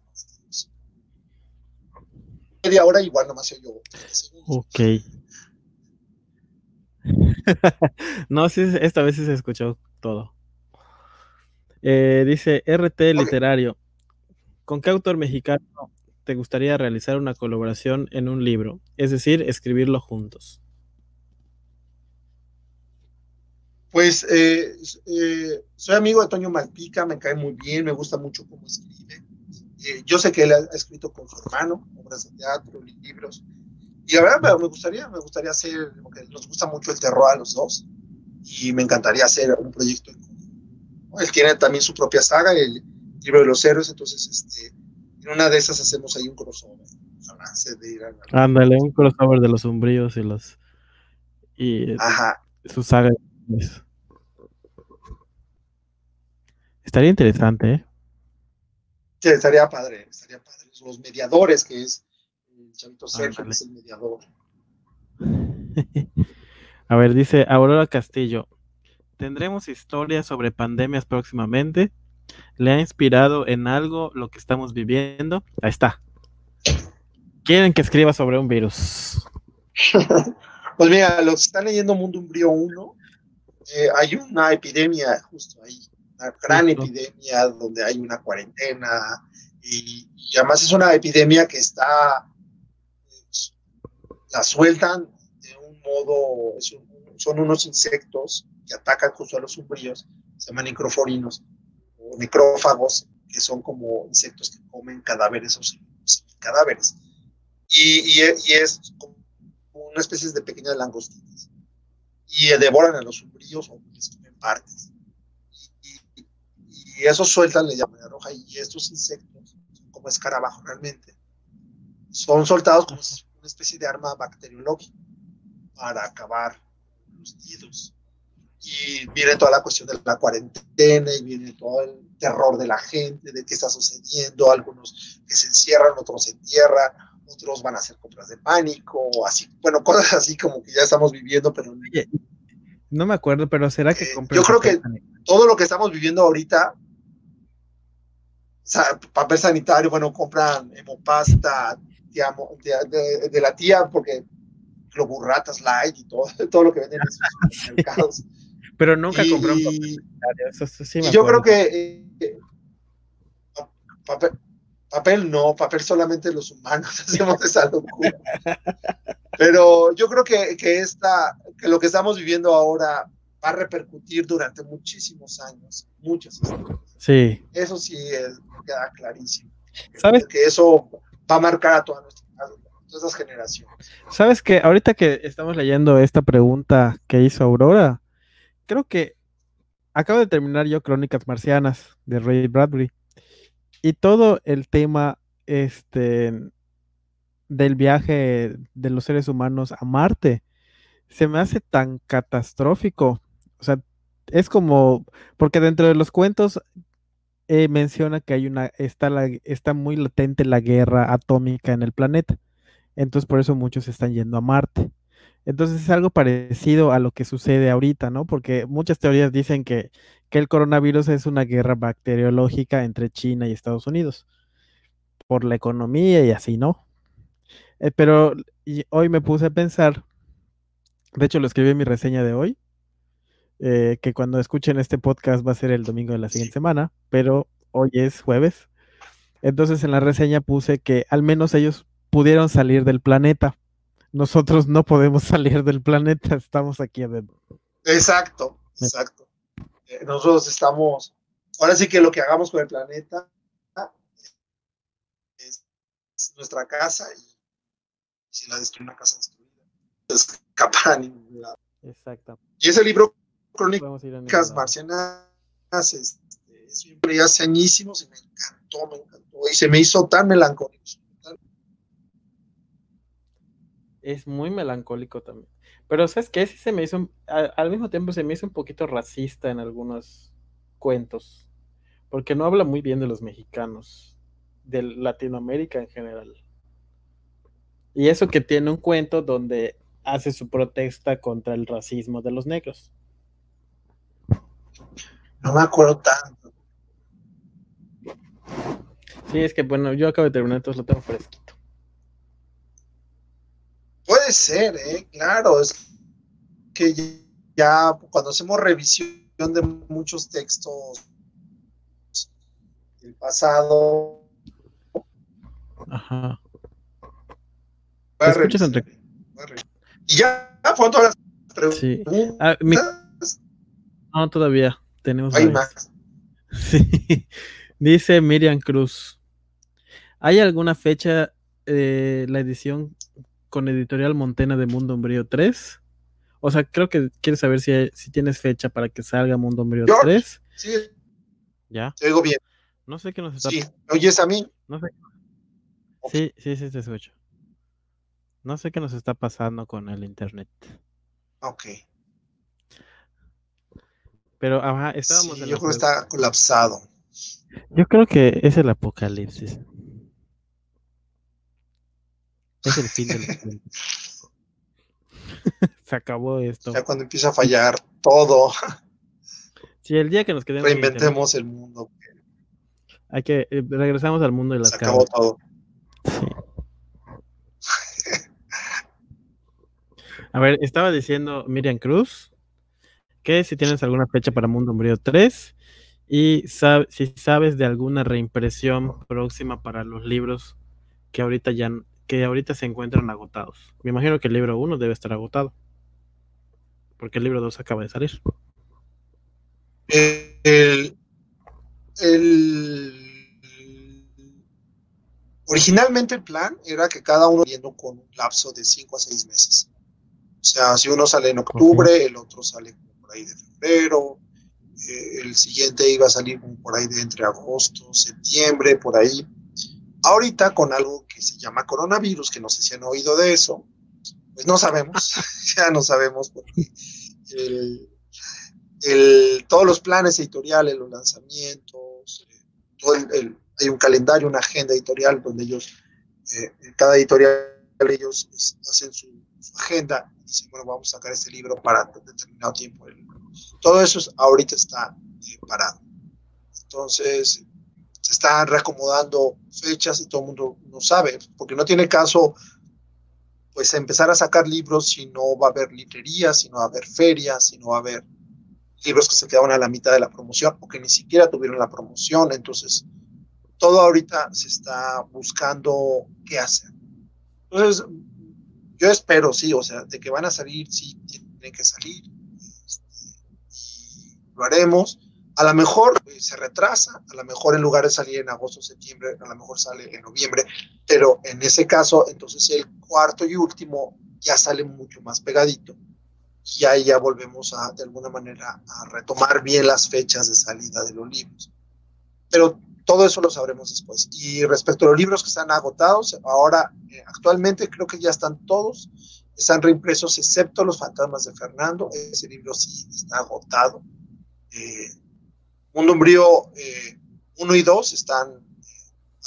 Media hora igual nomás soy yo. Ok. *laughs* no, sí, esta vez sí se escuchó todo. Eh, dice RT Literario. ¿Con qué autor mexicano te gustaría realizar una colaboración en un libro? Es decir, escribirlo juntos. Pues eh, eh, soy amigo de Toño Malpica, me cae muy bien, me gusta mucho cómo escribe. Eh, yo sé que él ha, escrito con su hermano, obras de teatro, libros. Y la verdad me gustaría, me gustaría hacer, porque nos gusta mucho el terror a los dos, y me encantaría hacer un proyecto. Él tiene también su propia saga, el libro de los héroes, entonces este, en una de esas hacemos ahí un crossover. Ándale, un crossover de los umbríos y los. y Ajá. su saga. Estaría interesante, ¿eh? Sí, estaría padre, estaría padre. Los mediadores, que es el chavito Sergio, es el mediador. *laughs* A ver, dice Aurora Castillo. ¿Tendremos historias sobre pandemias próximamente? le ha inspirado en algo lo que estamos viviendo. Ahí está. Quieren que escriba sobre un virus. *laughs* pues mira, los que están leyendo Mundo Umbrío 1, eh, hay una epidemia justo ahí, una gran epidemia donde hay una cuarentena y, además es una epidemia que está, la sueltan de un modo, son unos insectos que atacan justo a los umbríos, se llaman necroforinos o necrófagos, que son como insectos que comen cadáveres o cadáveres. Y, y, es como una especie de pequeñas langostinas. Y devoran a los umbríos o comen partes. Y, y eso sueltan la llama roja. Y estos insectos, como escarabajos realmente, son soltados como una especie de arma bacteriológica para acabar los nidos y viene toda la cuestión de la cuarentena y viene todo el terror de la gente, de qué está sucediendo, algunos que se encierran, otros se entierran, otros van a hacer compras de pánico, así, bueno, cosas así como que ya estamos viviendo, pero... no me acuerdo, pero ¿será que eh, Yo creo que todo lo que estamos viviendo ahorita, papel sanitario, bueno, compran hemopasta de, de, la tía, porque lo burratas light y todo, *laughs* todo lo que venden en los *laughs* mercados. Pero nunca compraron papel. yo creo que eh, papel, no, papel solamente los humanos *laughs* hacemos esa locura. Pero yo creo que, que, esta, que lo que estamos viviendo ahora va a repercutir durante muchísimos años, muchos años. Sí. Eso sí queda clarísimo. ¿Sabes? Que eso va a marcar a todas nuestras todas esas generaciones. ¿Sabes que ahorita que estamos leyendo esta pregunta que hizo Aurora, creo que acabo de terminar yo Crónicas Marcianas de Ray Bradbury. Y todo el tema este, del viaje de los seres humanos a Marte se me hace tan catastrófico. O sea, es como, porque dentro de los cuentos eh, menciona que hay una, está, la, está muy latente la guerra atómica en el planeta. Entonces por eso muchos están yendo a Marte. Entonces es algo parecido a lo que sucede ahorita, ¿no? Porque muchas teorías dicen que, el coronavirus es una guerra bacteriológica entre China y Estados Unidos, por la economía y así, ¿no? Eh, pero hoy me puse a pensar, de hecho lo escribí en mi reseña de hoy, eh, que cuando escuchen este podcast va a ser el domingo de la siguiente semana, pero hoy es jueves. Entonces en la reseña puse que al menos ellos pudieron salir del planeta nosotros no podemos salir del planeta, estamos aquí adentro. Exacto, exacto. Eh, nosotros estamos, ahora sí que lo que hagamos con el planeta es, nuestra casa y si la destruye una casa destruida, no escapar a ningún lado. Exacto. Y ese libro, Crónicas Marcianas, este, es un hace añísimos y me encantó, me encantó. Y se me hizo tan melancólico es muy melancólico también. Pero ¿sabes qué? Sí se me hizo, al, mismo tiempo se me hizo un poquito racista en algunos cuentos, porque no habla muy bien de los mexicanos, de Latinoamérica en general. Y eso que tiene un cuento donde hace su protesta contra el racismo de los negros. No me acuerdo tanto. Sí, es que bueno, yo acabo de terminar, entonces lo tengo fresquito. Puede ser, ¿eh? claro, es que ya cuando hacemos revisión de muchos textos del pasado. Ajá. escuchas entre... Y ya fueron todas las preguntas. Sí. Ah, no, todavía. Tenemos Hay más. *laughs* Sí. Dice Miriam Cruz. ¿Hay alguna fecha eh, la edición con Editorial Montena de Mundo Umbrío 3. O sea, creo que quieres saber si, si tienes fecha para que salga Mundo Umbrío 3. Sí. ¿Ya? Te oigo bien. No sé qué nos está Sí, ¿oyes a mí? No sé. Sí, sí, sí, te escucho. No sé qué nos está pasando con el internet. Ok. Pero, ajá, estábamos yo creo que está colapsado. Yo creo que es el apocalipsis. Es el fin del mundo. *laughs* Se acabó esto. Ya cuando empieza a fallar todo. Sí, el día que nos quedemos. Reinventemos el mundo. Hay que eh, regresamos al mundo de las Se acabó cabras. todo. Sí. A ver, estaba diciendo Miriam Cruz que si tienes alguna fecha para Mundo Umbrío 3 y sab- si sabes de alguna reimpresión próxima para los libros que ahorita ya que ahorita se encuentran agotados. Me imagino que el libro 1 debe estar agotado. Porque el libro 2 acaba de salir. Eh, El, el- originalmente el plan era que cada uno viendo con un lapso de 5 a 6 meses. O sea, si uno sale en octubre, el otro sale como por ahí de febrero, eh, el siguiente iba a salir como por ahí de entre agosto, septiembre, por ahí. Ahorita con algo que se llama coronavirus, que no sé si han oído de eso, pues no sabemos, *laughs* ya no sabemos porque todos los planes editoriales, los lanzamientos, hay un calendario, una agenda editorial donde ellos, eh, cada editorial, ellos hacen su, agenda y dicen, bueno, vamos a sacar este libro para determinado tiempo. Todo eso es- ahorita está eh, parado. Entonces, se están reacomodando fechas y todo el mundo no sabe, porque no tiene caso pues empezar a sacar libros si no va a haber librerías, si no va a haber ferias, si no va a haber libros que se quedaron a la mitad de la promoción o que ni siquiera tuvieron la promoción. Entonces, todo ahorita se está buscando qué hacer. Entonces, yo espero, sí, o sea, de que van a salir, sí, tienen que salir. este, lo haremos. A lo mejor eh, se retrasa, a lo mejor en lugar de salir en agosto o septiembre, a lo mejor sale en noviembre, pero en ese caso, entonces el cuarto y último ya sale mucho más pegadito y ahí ya volvemos a, de alguna manera, a retomar bien las fechas de salida de los libros. Pero todo eso lo sabremos después. Y respecto a los libros que están agotados, ahora eh, actualmente creo que ya están todos, están reimpresos, excepto Los Fantasmas de Fernando. Ese libro sí está agotado. Eh, Mundo Umbrío 1 y 2 están,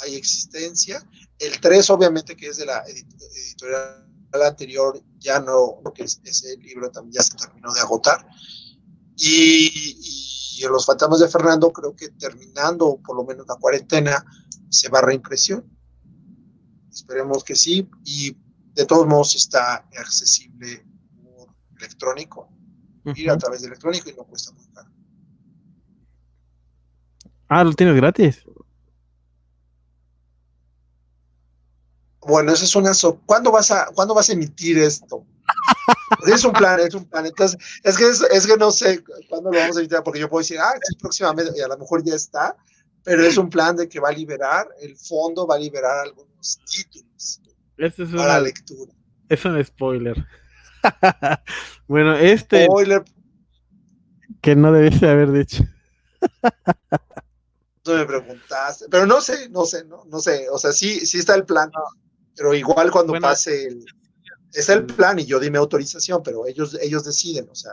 hay existencia. El 3, obviamente, que es de la edit- editorial anterior, ya no, porque es- ese libro también ya se terminó de agotar. Y, y en Los Fantasmas de Fernando, creo que terminando por lo menos la cuarentena, se va a reimpresión. Esperemos que sí. Y de todos modos está accesible por electrónico, ir a través de electrónico y no cuesta muy caro. Ah, lo tienes gratis. Bueno, esa es una. so- ¿Cuándo vas a, ¿cuándo vas a emitir esto? Es un plan, es un plan. Entonces, es que, es, es que no sé cuándo lo vamos a emitir, porque yo puedo decir, ah, sí, próximamente, y a lo mejor ya está, pero es un plan de que va a liberar, el fondo va a liberar algunos títulos Este es, para una- lectura. es un spoiler. *laughs* bueno, este Spoiler, que no debiste haber dicho. *laughs* tú me preguntaste, pero no sé, no sé, no, no sé, o sea, sí, sí está el plan, pero igual cuando Bueno, pase el, es el plan y yo dime autorización, pero ellos, ellos deciden, o sea,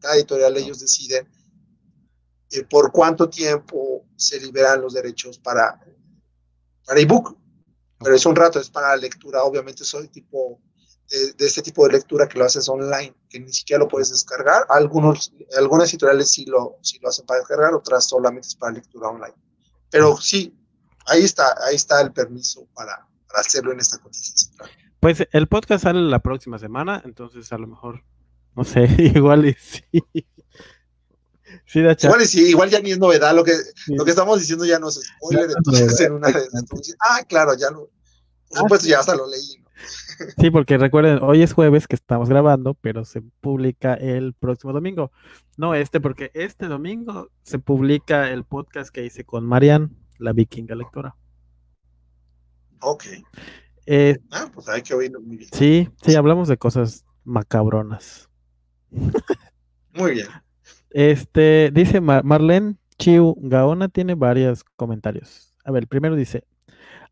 cada editorial ellos deciden eh, por cuánto tiempo se liberan los derechos para, para ebook, pero es un rato, es para lectura, obviamente soy tipo de, de este tipo de lectura que lo haces online, que ni siquiera lo puedes descargar, algunos, algunas editoriales sí lo, sí lo hacen para descargar, otras solamente es para lectura online. Pero sí, ahí está, ahí está el permiso para, para hacerlo en esta cotización. Pues el podcast sale la próxima semana, entonces a lo mejor, no sé, *laughs* igual y sí. Sí. Igual, y sí, igual ya ni es novedad, lo que, Sí. lo que estamos diciendo ya no es spoiler, entonces en una de ah, claro, ya lo, por Ah, supuesto, ya hasta lo leí, ¿no? Sí, porque recuerden, hoy es jueves que estamos grabando, pero se publica el próximo domingo. No este, porque este domingo se publica el podcast que hice con Marian, la vikinga lectora. Ok, Eh, ah, pues hay que oírlo muy bien. sí, sí, hablamos de cosas macabronas. Muy bien. Este, dice Mar- Marlene Chiu Gaona tiene varios comentarios. A ver, el primero dice,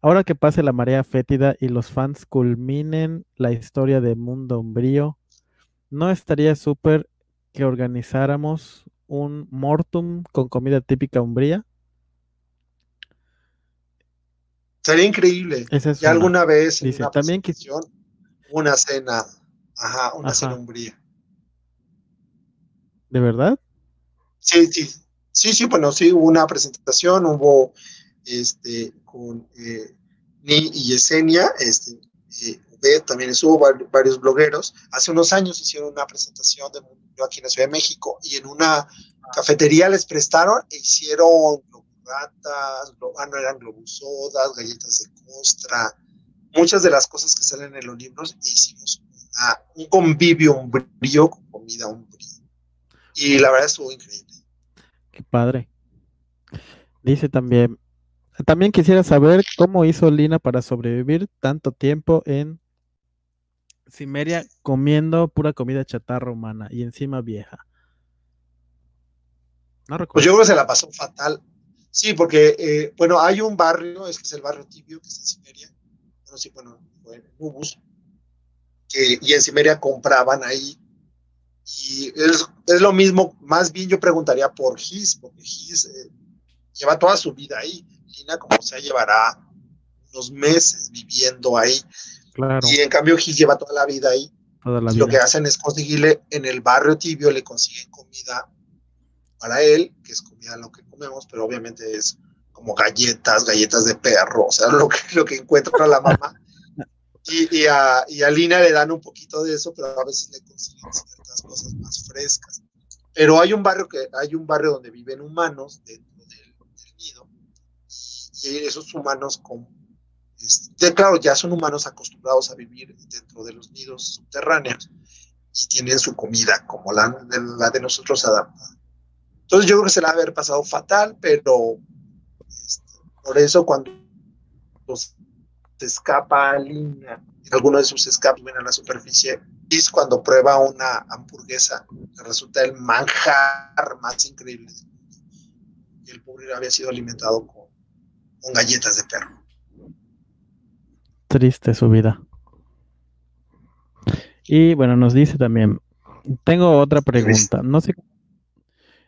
ahora que pase la marea fétida y los fans culminen la historia de Mundo Umbrío, ¿no estaría súper que organizáramos un mortum con comida típica umbría? Sería increíble. Esa es Ya una. alguna vez en Dice, una también que- una cena, ajá, una Ajá. cena umbría. ¿De verdad? Sí, sí, sí, sí, bueno, sí, hubo una presentación, hubo este, con eh, Ni y Yesenia, este, eh, también estuvo varios blogueros. Hace unos años hicieron una presentación de Mundo aquí en la Ciudad de México y en una cafetería les prestaron e hicieron ratas, ah, no eran globusodas, galletas de costra, muchas de las cosas que salen en los libros e hicimos un convivio, un brillo con comida, un. Y la verdad estuvo increíble. Qué padre. Dice también, también quisiera saber cómo hizo Lina para sobrevivir tanto tiempo en Cimeria comiendo pura comida chatarra humana y encima vieja. No recuerdo. Pues yo creo que se la pasó fatal. Sí, porque, eh, bueno, hay un barrio, es que es el barrio tibio, que es en Cimeria. Bueno, sí, bueno, en Ubus, que, y en Cimeria compraban ahí. Y es, es, lo mismo, más bien yo preguntaría por Gis, porque Gis eh, lleva toda su vida ahí. Lina, como sea, llevará unos meses viviendo ahí. Claro. Y en cambio, Gis lleva toda la vida ahí. Toda la vida. Lo que hacen es conseguirle en el barrio tibio, le consiguen comida para él, que es comida lo que comemos, pero obviamente es como galletas, galletas de perro, o sea, *laughs* lo que, lo que encuentra la mamá. *laughs* Y, y, a, y a Lina le dan un poquito de eso, pero a veces le consiguen ciertas cosas más frescas. Pero hay un barrio que hay un barrio donde viven humanos nido esos humanos con claro ya son humanos acostumbrados a vivir dentro de los nidos subterráneos y tienen su comida como la de, nosotros adaptada. Entonces yo creo que se la ha haber pasado fatal, pero este, por eso cuando se escapa a línea, alguno de sus escapes viene a la superficie, es cuando prueba una hamburguesa, que resulta el manjar más increíble. El pobre había sido alimentado con, con galletas de perro. Triste su vida. Y bueno, nos dice también, tengo otra pregunta. No sé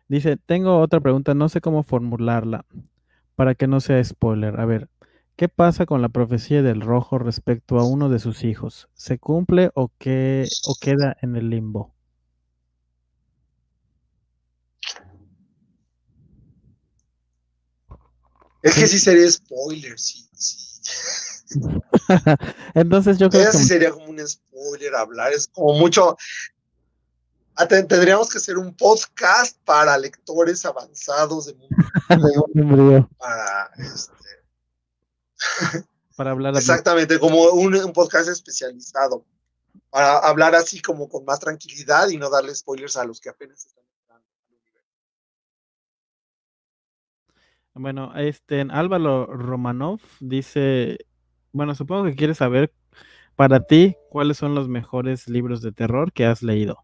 Dice, tengo otra pregunta, no sé cómo formularla para que no sea spoiler. A ver, ¿qué pasa con la profecía del rojo respecto a uno de sus hijos? ¿Se cumple o, qué, o queda en el limbo? Es que sí sería spoiler, sí. *laughs* Entonces yo creo que... Sí sería como un spoiler hablar, es como mucho, Ah, tendríamos que hacer un podcast para lectores avanzados de mundo. *laughs* para este, para hablar exactamente como un, podcast especializado para hablar así como con más tranquilidad y no darle spoilers a los que apenas están Bueno, este Álvaro Romanov dice, bueno, supongo que quieres saber para ti cuáles son los mejores libros de terror que has leído.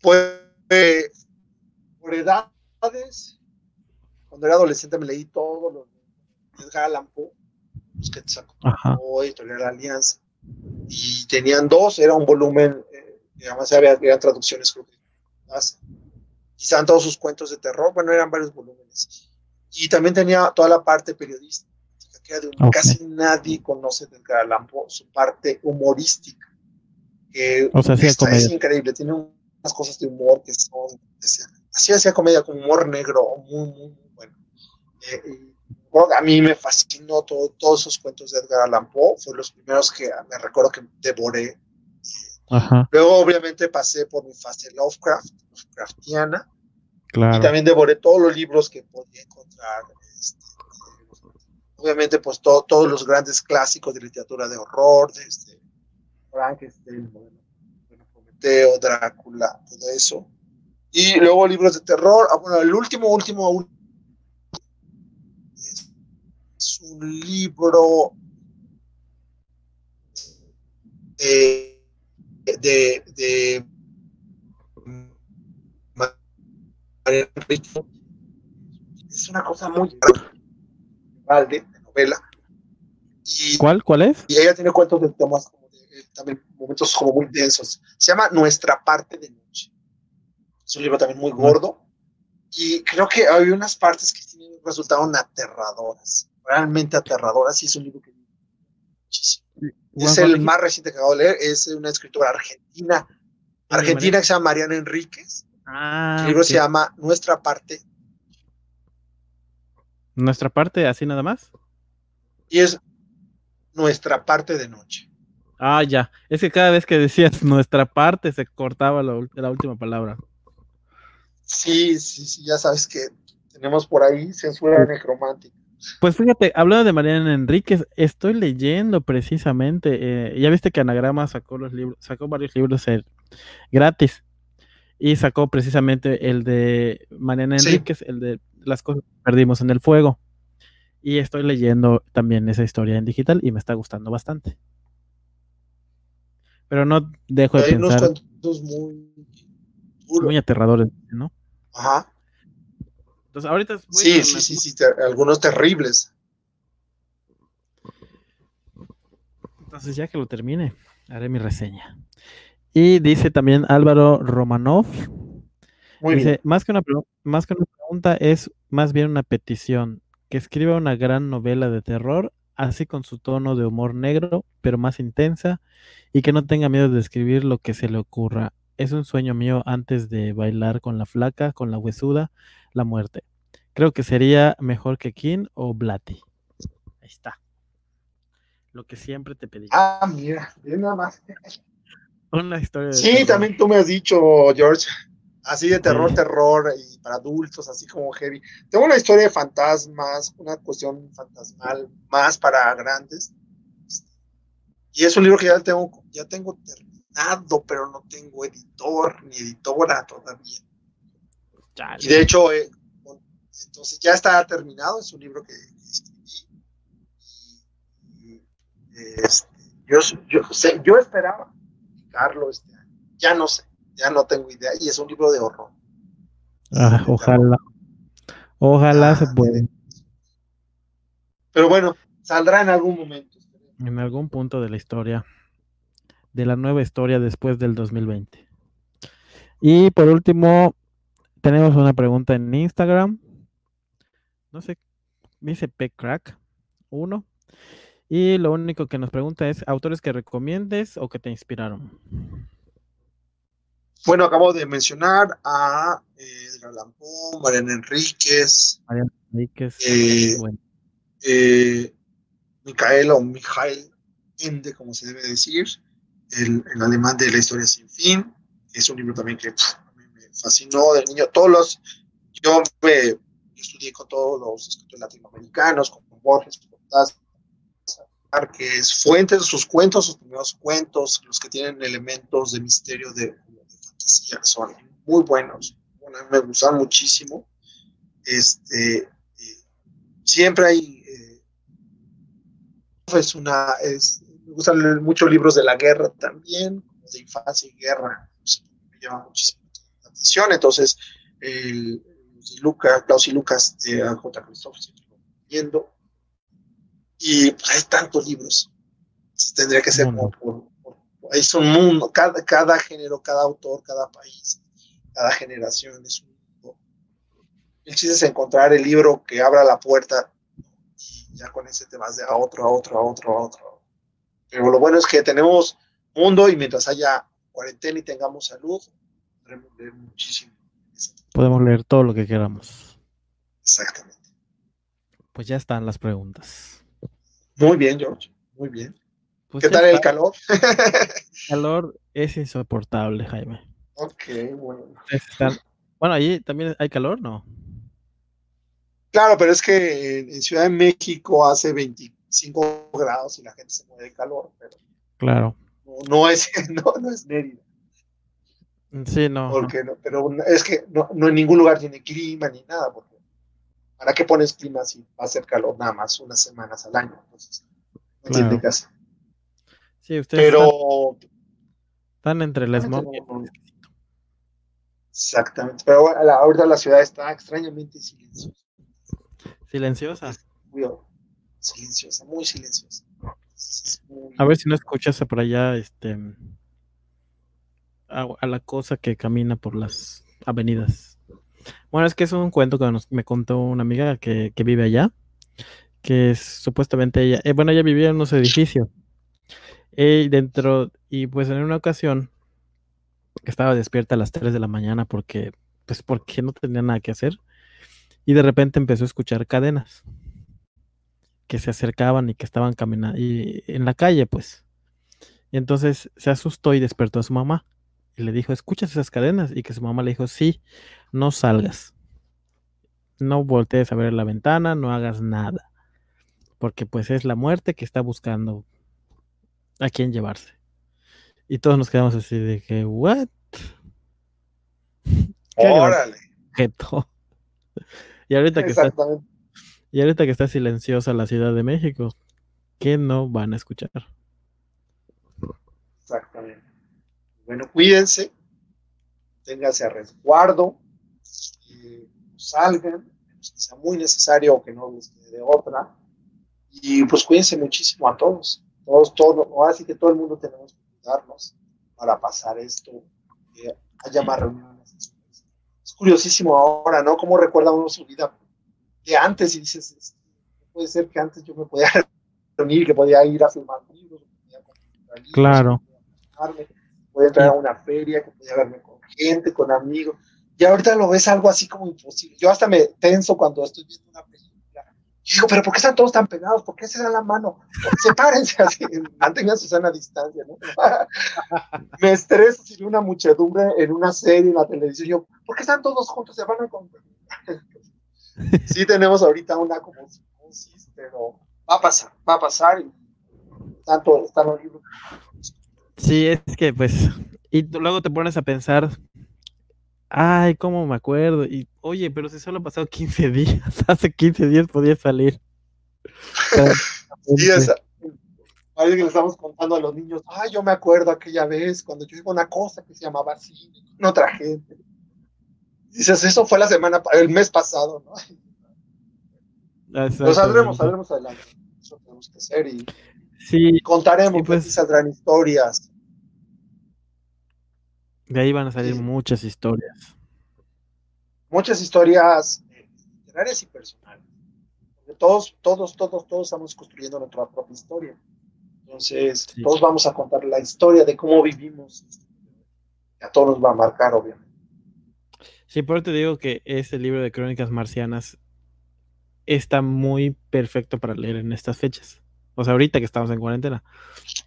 Pues, por edades, cuando era adolescente me leí todos los de Edgar Allan Poe, los que te sacó Editorial la Alianza, y tenían dos, era un volumen, eh, además había, había traducciones, creo que más, estaban todos sus cuentos de terror, bueno, eran varios volúmenes. Y también tenía toda la parte periodística, que de casi nadie conoce de Edgar Allan Poe, su parte humorística. Que o sea, es increíble, tiene un cosas de humor que son, así hacía comedia con humor negro, muy, muy, muy bueno. Eh, a mí me fascinó todo, todos esos cuentos de Edgar Allan Poe, fueron los primeros que me recuerdo que devoré. Luego, obviamente, pasé por mi fase Lovecraft, Lovecraftiana, y también devoré todos los libros que podía encontrar. Este, obviamente, pues todos los grandes clásicos de literatura de horror, de este, Frankenstein, Teo, Drácula, todo eso. Y luego libros de terror. Ah, bueno, el último, último, es un libro de, de, de es una cosa muy grande de novela. Y, ¿Cuál? ¿Cuál es? Y ella tiene cuentos de temas también momentos como muy densos. Se llama Nuestra parte de noche. Es un libro también muy gordo. Y creo que hay unas partes que resultaron aterradoras, realmente aterradoras, y es un libro que muchísimo. Es el más reciente que acabo de leer, es una escritora argentina, argentina que se llama Mariana Enríquez. Ah, el libro se llama Nuestra parte. ¿Nuestra parte así nada más? Y es nuestra parte de noche. Ah, ya. Es que cada vez que decías *laughs* nuestra parte se cortaba la, la última palabra. Sí, sí, sí, ya sabes que tenemos por ahí censura necromántica. Pues fíjate, hablando de Mariana Enríquez, estoy leyendo precisamente, eh, ya viste que Anagrama sacó los libros, sacó varios libros eh, gratis y sacó precisamente el de Mariana Sí. Enríquez, el de las cosas que perdimos en el fuego. Y estoy leyendo también esa historia en digital y me está gustando bastante. Pero no dejo de Hay unos pensar, cuentos muy muy aterradores, ¿no? Ajá. Entonces, ahorita Sí, con sí, sí, sí, te- algunos terribles. Entonces, ya que lo termine, haré mi reseña. Y dice también Álvaro Romanov, Muy dice, bien. más que, una, más que una pregunta, es más bien una petición, que escriba una gran novela de terror, así con su tono de humor negro, pero más intensa, y que no tenga miedo de escribir lo que se le ocurra. Es un sueño mío antes de bailar con la flaca, con la huesuda, la muerte. Creo que sería mejor que King o Blatty. Ahí está. Lo que siempre te pedí. Ah, mira, bien nada más. Una historia de Sí, terror. también tú me has dicho, George, así de terror, Sí. terror y para adultos, así como heavy. Tengo una historia de fantasmas, una cuestión fantasmal más para grandes. Y es un libro que ya tengo, ya tengo terminado, pero no tengo editor ni editora todavía. Y de hecho, eh, bueno, entonces ya está terminado, es un libro que, escribí. Y, este, yo, yo, sé- yo esperaba publicarlo este año. Ya no sé, ya no tengo idea. Y es un libro de horror. Ah, de ojalá. Ojalá se Ah, pueda. Pero bueno, saldrá en algún momento. En algún punto de la historia. De la nueva historia después del 2020. Y por último, tenemos una pregunta en Instagram. No sé, dice Pcrack 1. Y lo único que nos pregunta es autores que recomiendes o que te inspiraron. Bueno, acabo de mencionar a eh, Edgar Poe, Mariana Enríquez, Enríquez, Eh, bueno, eh, Micael o Mijael Ende, como se debe decir, el, alemán de la historia sin fin. Es un libro también que mí me fascinó de niño. Todos yo estudié con todos los escritores latinoamericanos, con Borges, Cortázar, Márquez, Fuentes, sus cuentos, sus primeros cuentos, los que tienen elementos de misterio, de, fantasía, son muy buenos. Me gustan muchísimo. Este, eh, siempre hay eh, es una es, me gustan leer muchos libros de la guerra también de infancia y guerra pues, me llama muchísimo la atención. Entonces el, el Lucas, Klaus y Lucas de J. Christoph siempre lo viendo y pues, hay tantos libros. Entonces, tendría que ser por, por, por- es un mundo. Cada, cada género cada autor cada país cada generación es un mundo. El chiste es encontrar el libro que abra la puerta y ya con ese te vas de a otro, a otro, a otro, a otro. Pero lo bueno es que tenemos mundo y mientras haya cuarentena y tengamos salud, podremos leer muchísimo. podemos leer todo lo que queramos. Exactamente. Pues ya están las preguntas. Muy bien, George. Muy bien. Pues ¿Qué tal el calor? El calor es insoportable, Jaime. ok, bueno. Están- Bueno, allí también hay calor, ¿no? Claro, pero es que en, Ciudad de México hace 25 grados y la gente se muere de calor, pero Claro. no, no es, *laughs* no, no es Mérida. Sí, no. Porque no, pero es que no, no en ningún lugar tiene clima ni nada, porque ¿para qué pones clima si va a hacer calor nada más unas semanas al año? Entonces, no Claro. tiene caso. Sí, ustedes están, Pero, están entre el smog. exactamente, pero la- ahorita la ciudad está extrañamente silenciosa, Silenciosa. muy silenciosa, muy silenciosa. A ver si no escuchas por allá, este, a, a la cosa que camina por las avenidas. Bueno, es que es un cuento que me contó una amiga que, vive allá, que es, supuestamente ella, eh, bueno, ella vivía en unos edificios. Y dentro, y pues en una ocasión estaba despierta a las 3 de la mañana porque, pues porque no tenía nada que hacer. y de repente empezó a escuchar cadenas que se acercaban y que estaban caminando y en la calle, pues. Y entonces se asustó y despertó a su mamá y le dijo, ¿escuchas esas cadenas? Y que su mamá le dijo, sí, no salgas. No voltees a ver la ventana, no hagas nada. Porque pues es la muerte que está buscando a quién llevarse. Y todos nos quedamos así de que, ¿what? *laughs* Órale. *laughs* Y ahorita que está, y ahorita que está silenciosa la Ciudad de México, ¿qué no van a escuchar? Exactamente. Bueno, cuídense, ténganse a resguardo, salgan, que sea muy necesario o que no les de otra. Y pues cuídense muchísimo a todos, todos, todos, ahora sí que todo el mundo tenemos que cuidarnos para pasar esto, que haya más reuniones. Es curiosísimo ahora, ¿no? ¿Cómo recuerda uno su vida de antes y dices, puede ser que antes yo me podía *laughs* reunir, que podía ir a filmar libros, claro. podía entrar a una feria, que podía verme con gente, con amigos. Y ahorita lo ves algo así como imposible. Yo hasta me tenso cuando estoy viendo una película. Y digo, pero ¿por qué están todos tan pegados? ¿Por qué se dan la mano? Sepárense *laughs* así, mantengan su sana distancia, ¿no? *laughs* me estreso si veo una muchedumbre en una serie, en la televisión. Yo, ¿por qué están todos juntos? Se van a sí tenemos ahorita una como pero va a pasar, va a pasar y tanto están los libros. Sí, es que pues, y luego te pones a pensar, ay, cómo me acuerdo, y oye, pero si solo ha pasado 15 días, *laughs* hace 15 días podía salir. sí, esa, Parece que le estamos contando a los niños, ay, yo me acuerdo aquella vez cuando yo iba a una cosa que se llamaba así, con otra gente. Dices, eso fue la semana, el mes pasado, ¿no? Lo saldremos, saldremos adelante. Eso tenemos que hacer y, sí, contaremos, y pues, saldrán historias. De ahí van a salir muchas historias. Muchas historias eh, literarias y personales. Porque todos, todos, todos, todos estamos construyendo nuestra propia historia. Entonces, todos vamos a contar la historia de cómo vivimos. a todos nos va a marcar, obviamente. Sí, por eso te digo que ese libro de crónicas marcianas está muy perfecto para leer en estas fechas. O sea, ahorita que estamos en cuarentena.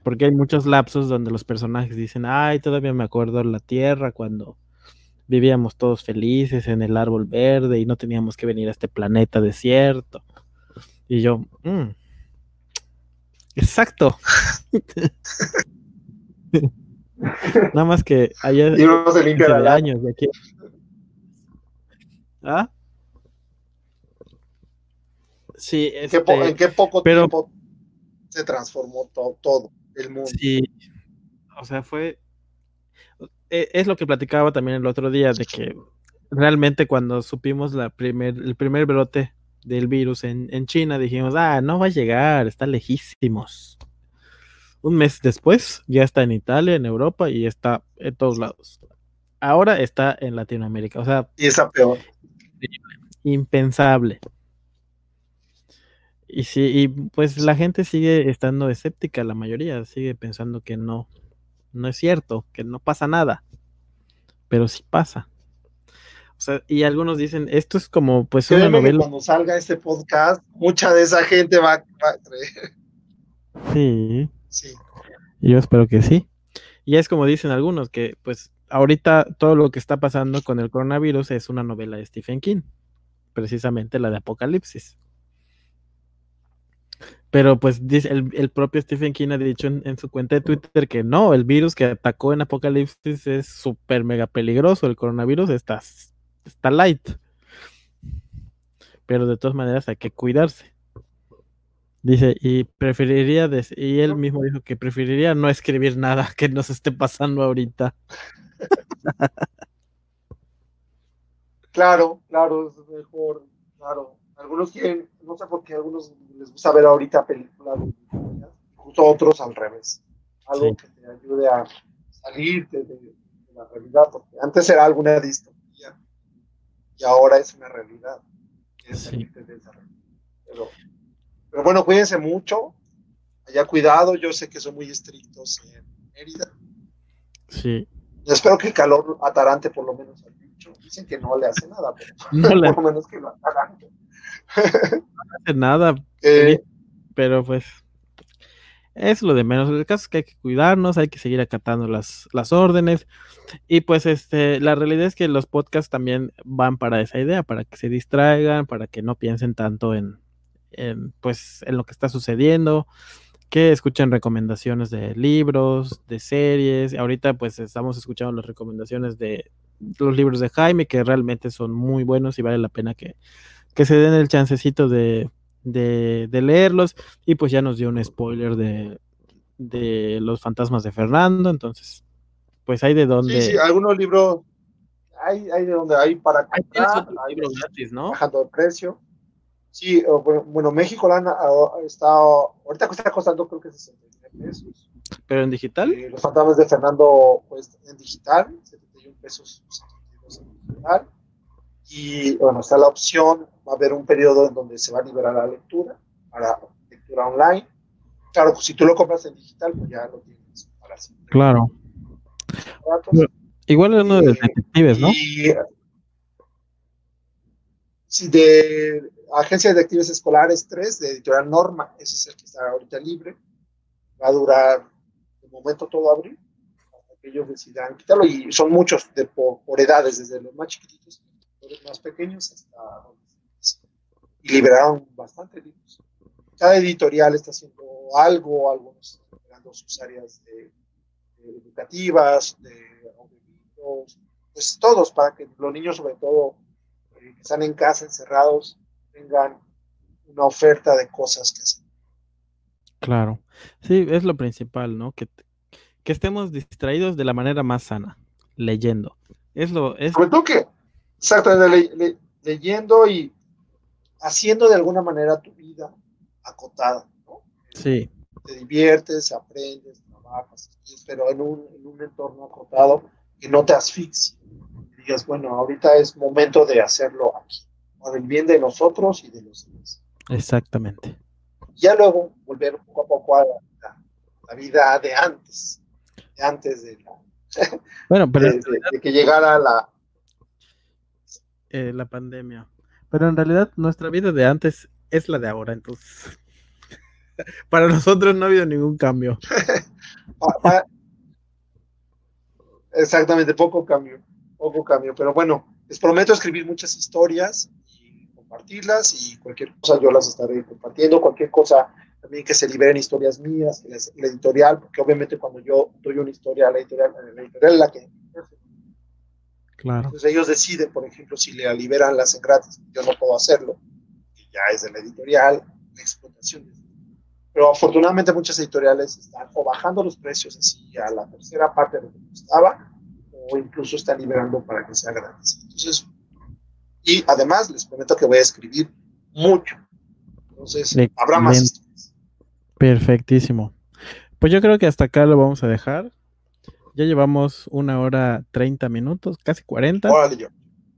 Porque hay muchos lapsos donde los personajes dicen, ay, todavía me acuerdo la Tierra cuando vivíamos todos felices en el árbol verde y no teníamos que venir a este planeta desierto. Y yo, mm, exacto. *laughs* Nada más que allá y uno se limpia de años de aquí ¿Ah? Sí, este, ¿En, qué poco tiempo se transformó todo, el mundo? Sí, o sea, fue... E, es lo que platicaba también el otro día, de que realmente cuando supimos la primer, el primer brote del virus en, en China, dijimos, ah, no va a llegar, está lejísimos. Un mes después ya está en Italia, en Europa y está en todos lados. Ahora está en Latinoamérica. O sea, y está peor impensable. Y sí, y pues la gente sigue estando escéptica, la mayoría sigue pensando que no, no es cierto, que no pasa nada, pero sí pasa. O sea, y algunos dicen, esto es como pues una novela. Cuando salga este podcast, mucha de esa gente va, a creer. Sí. Sí. Yo espero que sí. Y es como dicen algunos, que pues ahorita todo lo que está pasando con el coronavirus es una novela de Stephen King, precisamente la de Apocalipsis. Pero pues dice, el, propio Stephen King ha dicho en, su cuenta de Twitter que no, el virus que atacó en Apocalipsis es súper mega peligroso, el coronavirus está, está light. Pero de todas maneras hay que cuidarse. Dice, y preferiría, y él mismo dijo que preferiría no escribir nada *laughs* que nos esté pasando ahorita. claro, claro, es mejor, claro. Algunos quieren, no sé por qué a algunos les gusta ver ahorita películas, justo otros al revés. Algo que te ayude a salirte de, la realidad, porque antes era alguna distopía y ahora es una realidad. Pero, pero bueno, cuídense mucho, haya cuidado, yo sé que son muy estrictos en Mérida. Sí. Espero que el calor atarante por lo menos al mucho. Dicen que no le hace nada, pero *laughs* No le por lo menos que lo hagan. *laughs* hace nada, Eh, pero pues es lo de menos. El caso es que hay que cuidarnos, hay que seguir acatando las, las órdenes. Y pues este, la realidad es que los podcasts también van para esa idea, para que se distraigan, para que no piensen tanto en, en, pues, en lo que está sucediendo, que escuchen recomendaciones de libros, de series. Ahorita pues estamos escuchando las recomendaciones de los libros de Jaime, que realmente son muy buenos y vale la pena que, que se den el chancecito de, de, de leerlos. Y pues ya nos dio un spoiler de, de los fantasmas de Fernando, entonces pues hay de dónde... sí, sí, algunos libros hay, hay de donde hay para comprar, hay libro gratis, ¿no? bajando de precio. Sí, eh, bueno, México la han, está, ahorita está costando creo que 69 pesos. Pero en digital. Eh, los fantasmas de Fernando pues en digital, 71 pesos 72 en digital. Y bueno, está la opción, va a haber un periodo en donde se va a liberar la lectura para lectura online. Claro, pues si tú lo compras en digital, pues ya lo tienes para siempre. Claro. Igual es uno de los Eh, detectives, ¿no? Y sí, de Agencia de Detectives Escolares 3, de Editorial Norma, ese es el que está ahorita libre. Va a durar de momento todo abril, hasta que ellos decidan quitarlo. Y son muchos de, por, por edades, desde los más chiquititos, los más pequeños, hasta y liberaron bastante libros. Cada editorial está haciendo algo, algunos liberando sus áreas de, de educativas, de audiolibros, pues todos, para que los niños, sobre todo, eh, que están en casa encerrados, tengan una oferta de cosas que hacer. Claro. Sí, es lo principal, ¿no? Que, que estemos distraídos de la manera más sana, leyendo. Es lo, es, Sobre todo que, exactamente, le- le- leyendo y haciendo de alguna manera tu vida acotada, ¿no? sí, Te diviertes, aprendes, trabajas, pero en un, en un entorno acotado que no te asfixie. Y digas, bueno, ahorita es momento de hacerlo aquí, por el bien de nosotros y de los demás. exactamente. ya luego volver poco a poco a la, la- la vida de antes, de antes de, la- *laughs* Bueno, pero de- de- de que llegara la... eh, la pandemia. Pero en realidad nuestra vida de antes es la de ahora, entonces. *laughs* Para nosotros no ha habido ningún cambio. *laughs* exactamente, poco cambio, poco cambio, pero bueno, les prometo escribir muchas historias compartirlas y cualquier cosa yo las estaré compartiendo, cualquier cosa también que se liberen historias mías, que les- la editorial, porque obviamente cuando yo doy una historia a la editorial, la editorial es la que Claro. Entonces ellos deciden, por ejemplo, si le liberan las en gratis. Yo no puedo hacerlo, ya es de la editorial, la explotación. Pero afortunadamente muchas editoriales están o bajando los precios así a la tercera parte de lo que costaba, o incluso están liberando para que sea gratis. Entonces, y además les prometo que voy a escribir mucho. Entonces, habrá más historias. Perfectísimo. Pues yo creo que hasta acá lo vamos a dejar. Ya llevamos una hora treinta minutos, casi cuarenta,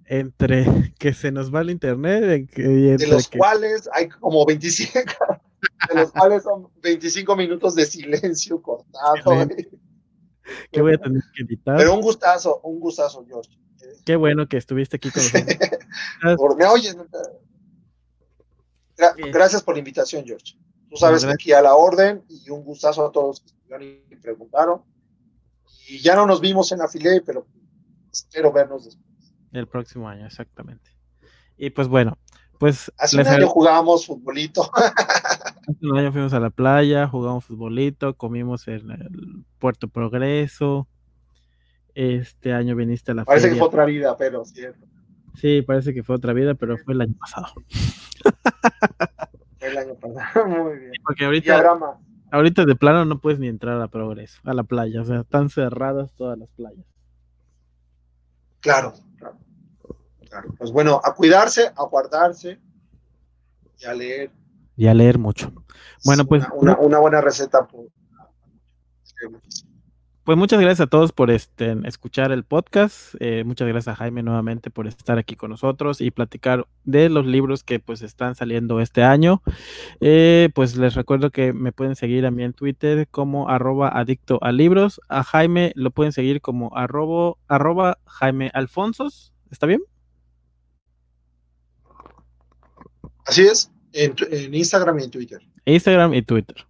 entre *laughs* que se nos va el internet De los que- cuales hay como 25, *laughs* de los cuales son 25 minutos de silencio cortado. Que voy a tener que editar. Pero un gustazo, un gustazo, George. Qué bueno que estuviste aquí con nosotros. *laughs* Por- ¿Me oyes? Gra- Bien. gracias por la invitación, George. Tú sabes que aquí a la orden y un gustazo a todos los que estuvieron y preguntaron. Y ya no nos vimos en Afile, pero espero vernos después. El próximo año, exactamente. Y pues bueno, pues Hace un año jugábamos futbolito. *laughs* hace un año fuimos a la playa, jugamos futbolito, comimos en el Puerto Progreso. Este año viniste a la Parece que fue otra vida, pero cierto. Sí, parece que fue otra vida, pero fue el año pasado. Fue el año pasado. *laughs* Muy bien. Porque ahorita, ahorita de plano no puedes ni entrar a Progreso, a la playa. O sea, están cerradas todas las playas. Claro, claro, claro. Pues bueno, a cuidarse, a guardarse y a leer. Y a leer mucho. Bueno, pues- Una, una- una buena receta. por- Pues muchas gracias a todos por este, escuchar el podcast. Eh, muchas gracias a Jaime nuevamente por estar aquí con nosotros y platicar de los libros que pues están saliendo este año. Eh, pues les recuerdo que me pueden seguir a mí en Twitter como arroba adicto a libros. A Jaime lo pueden seguir como arroba, arroba Jaime Alfonsos. ¿Está bien? Así es, en, en Instagram y en Twitter. Instagram y Twitter.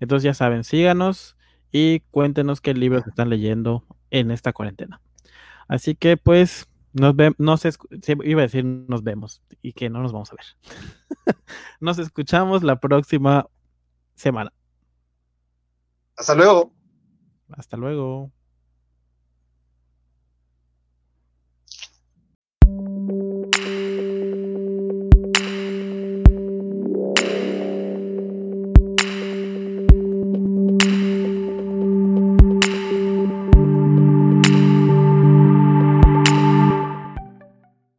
Entonces ya saben, síganos y cuéntenos qué libros están leyendo en esta cuarentena. Así que pues nos vemos, iba a decir nos vemos y que no nos vamos a ver. *laughs* nos escuchamos la próxima semana. Hasta luego. Hasta luego.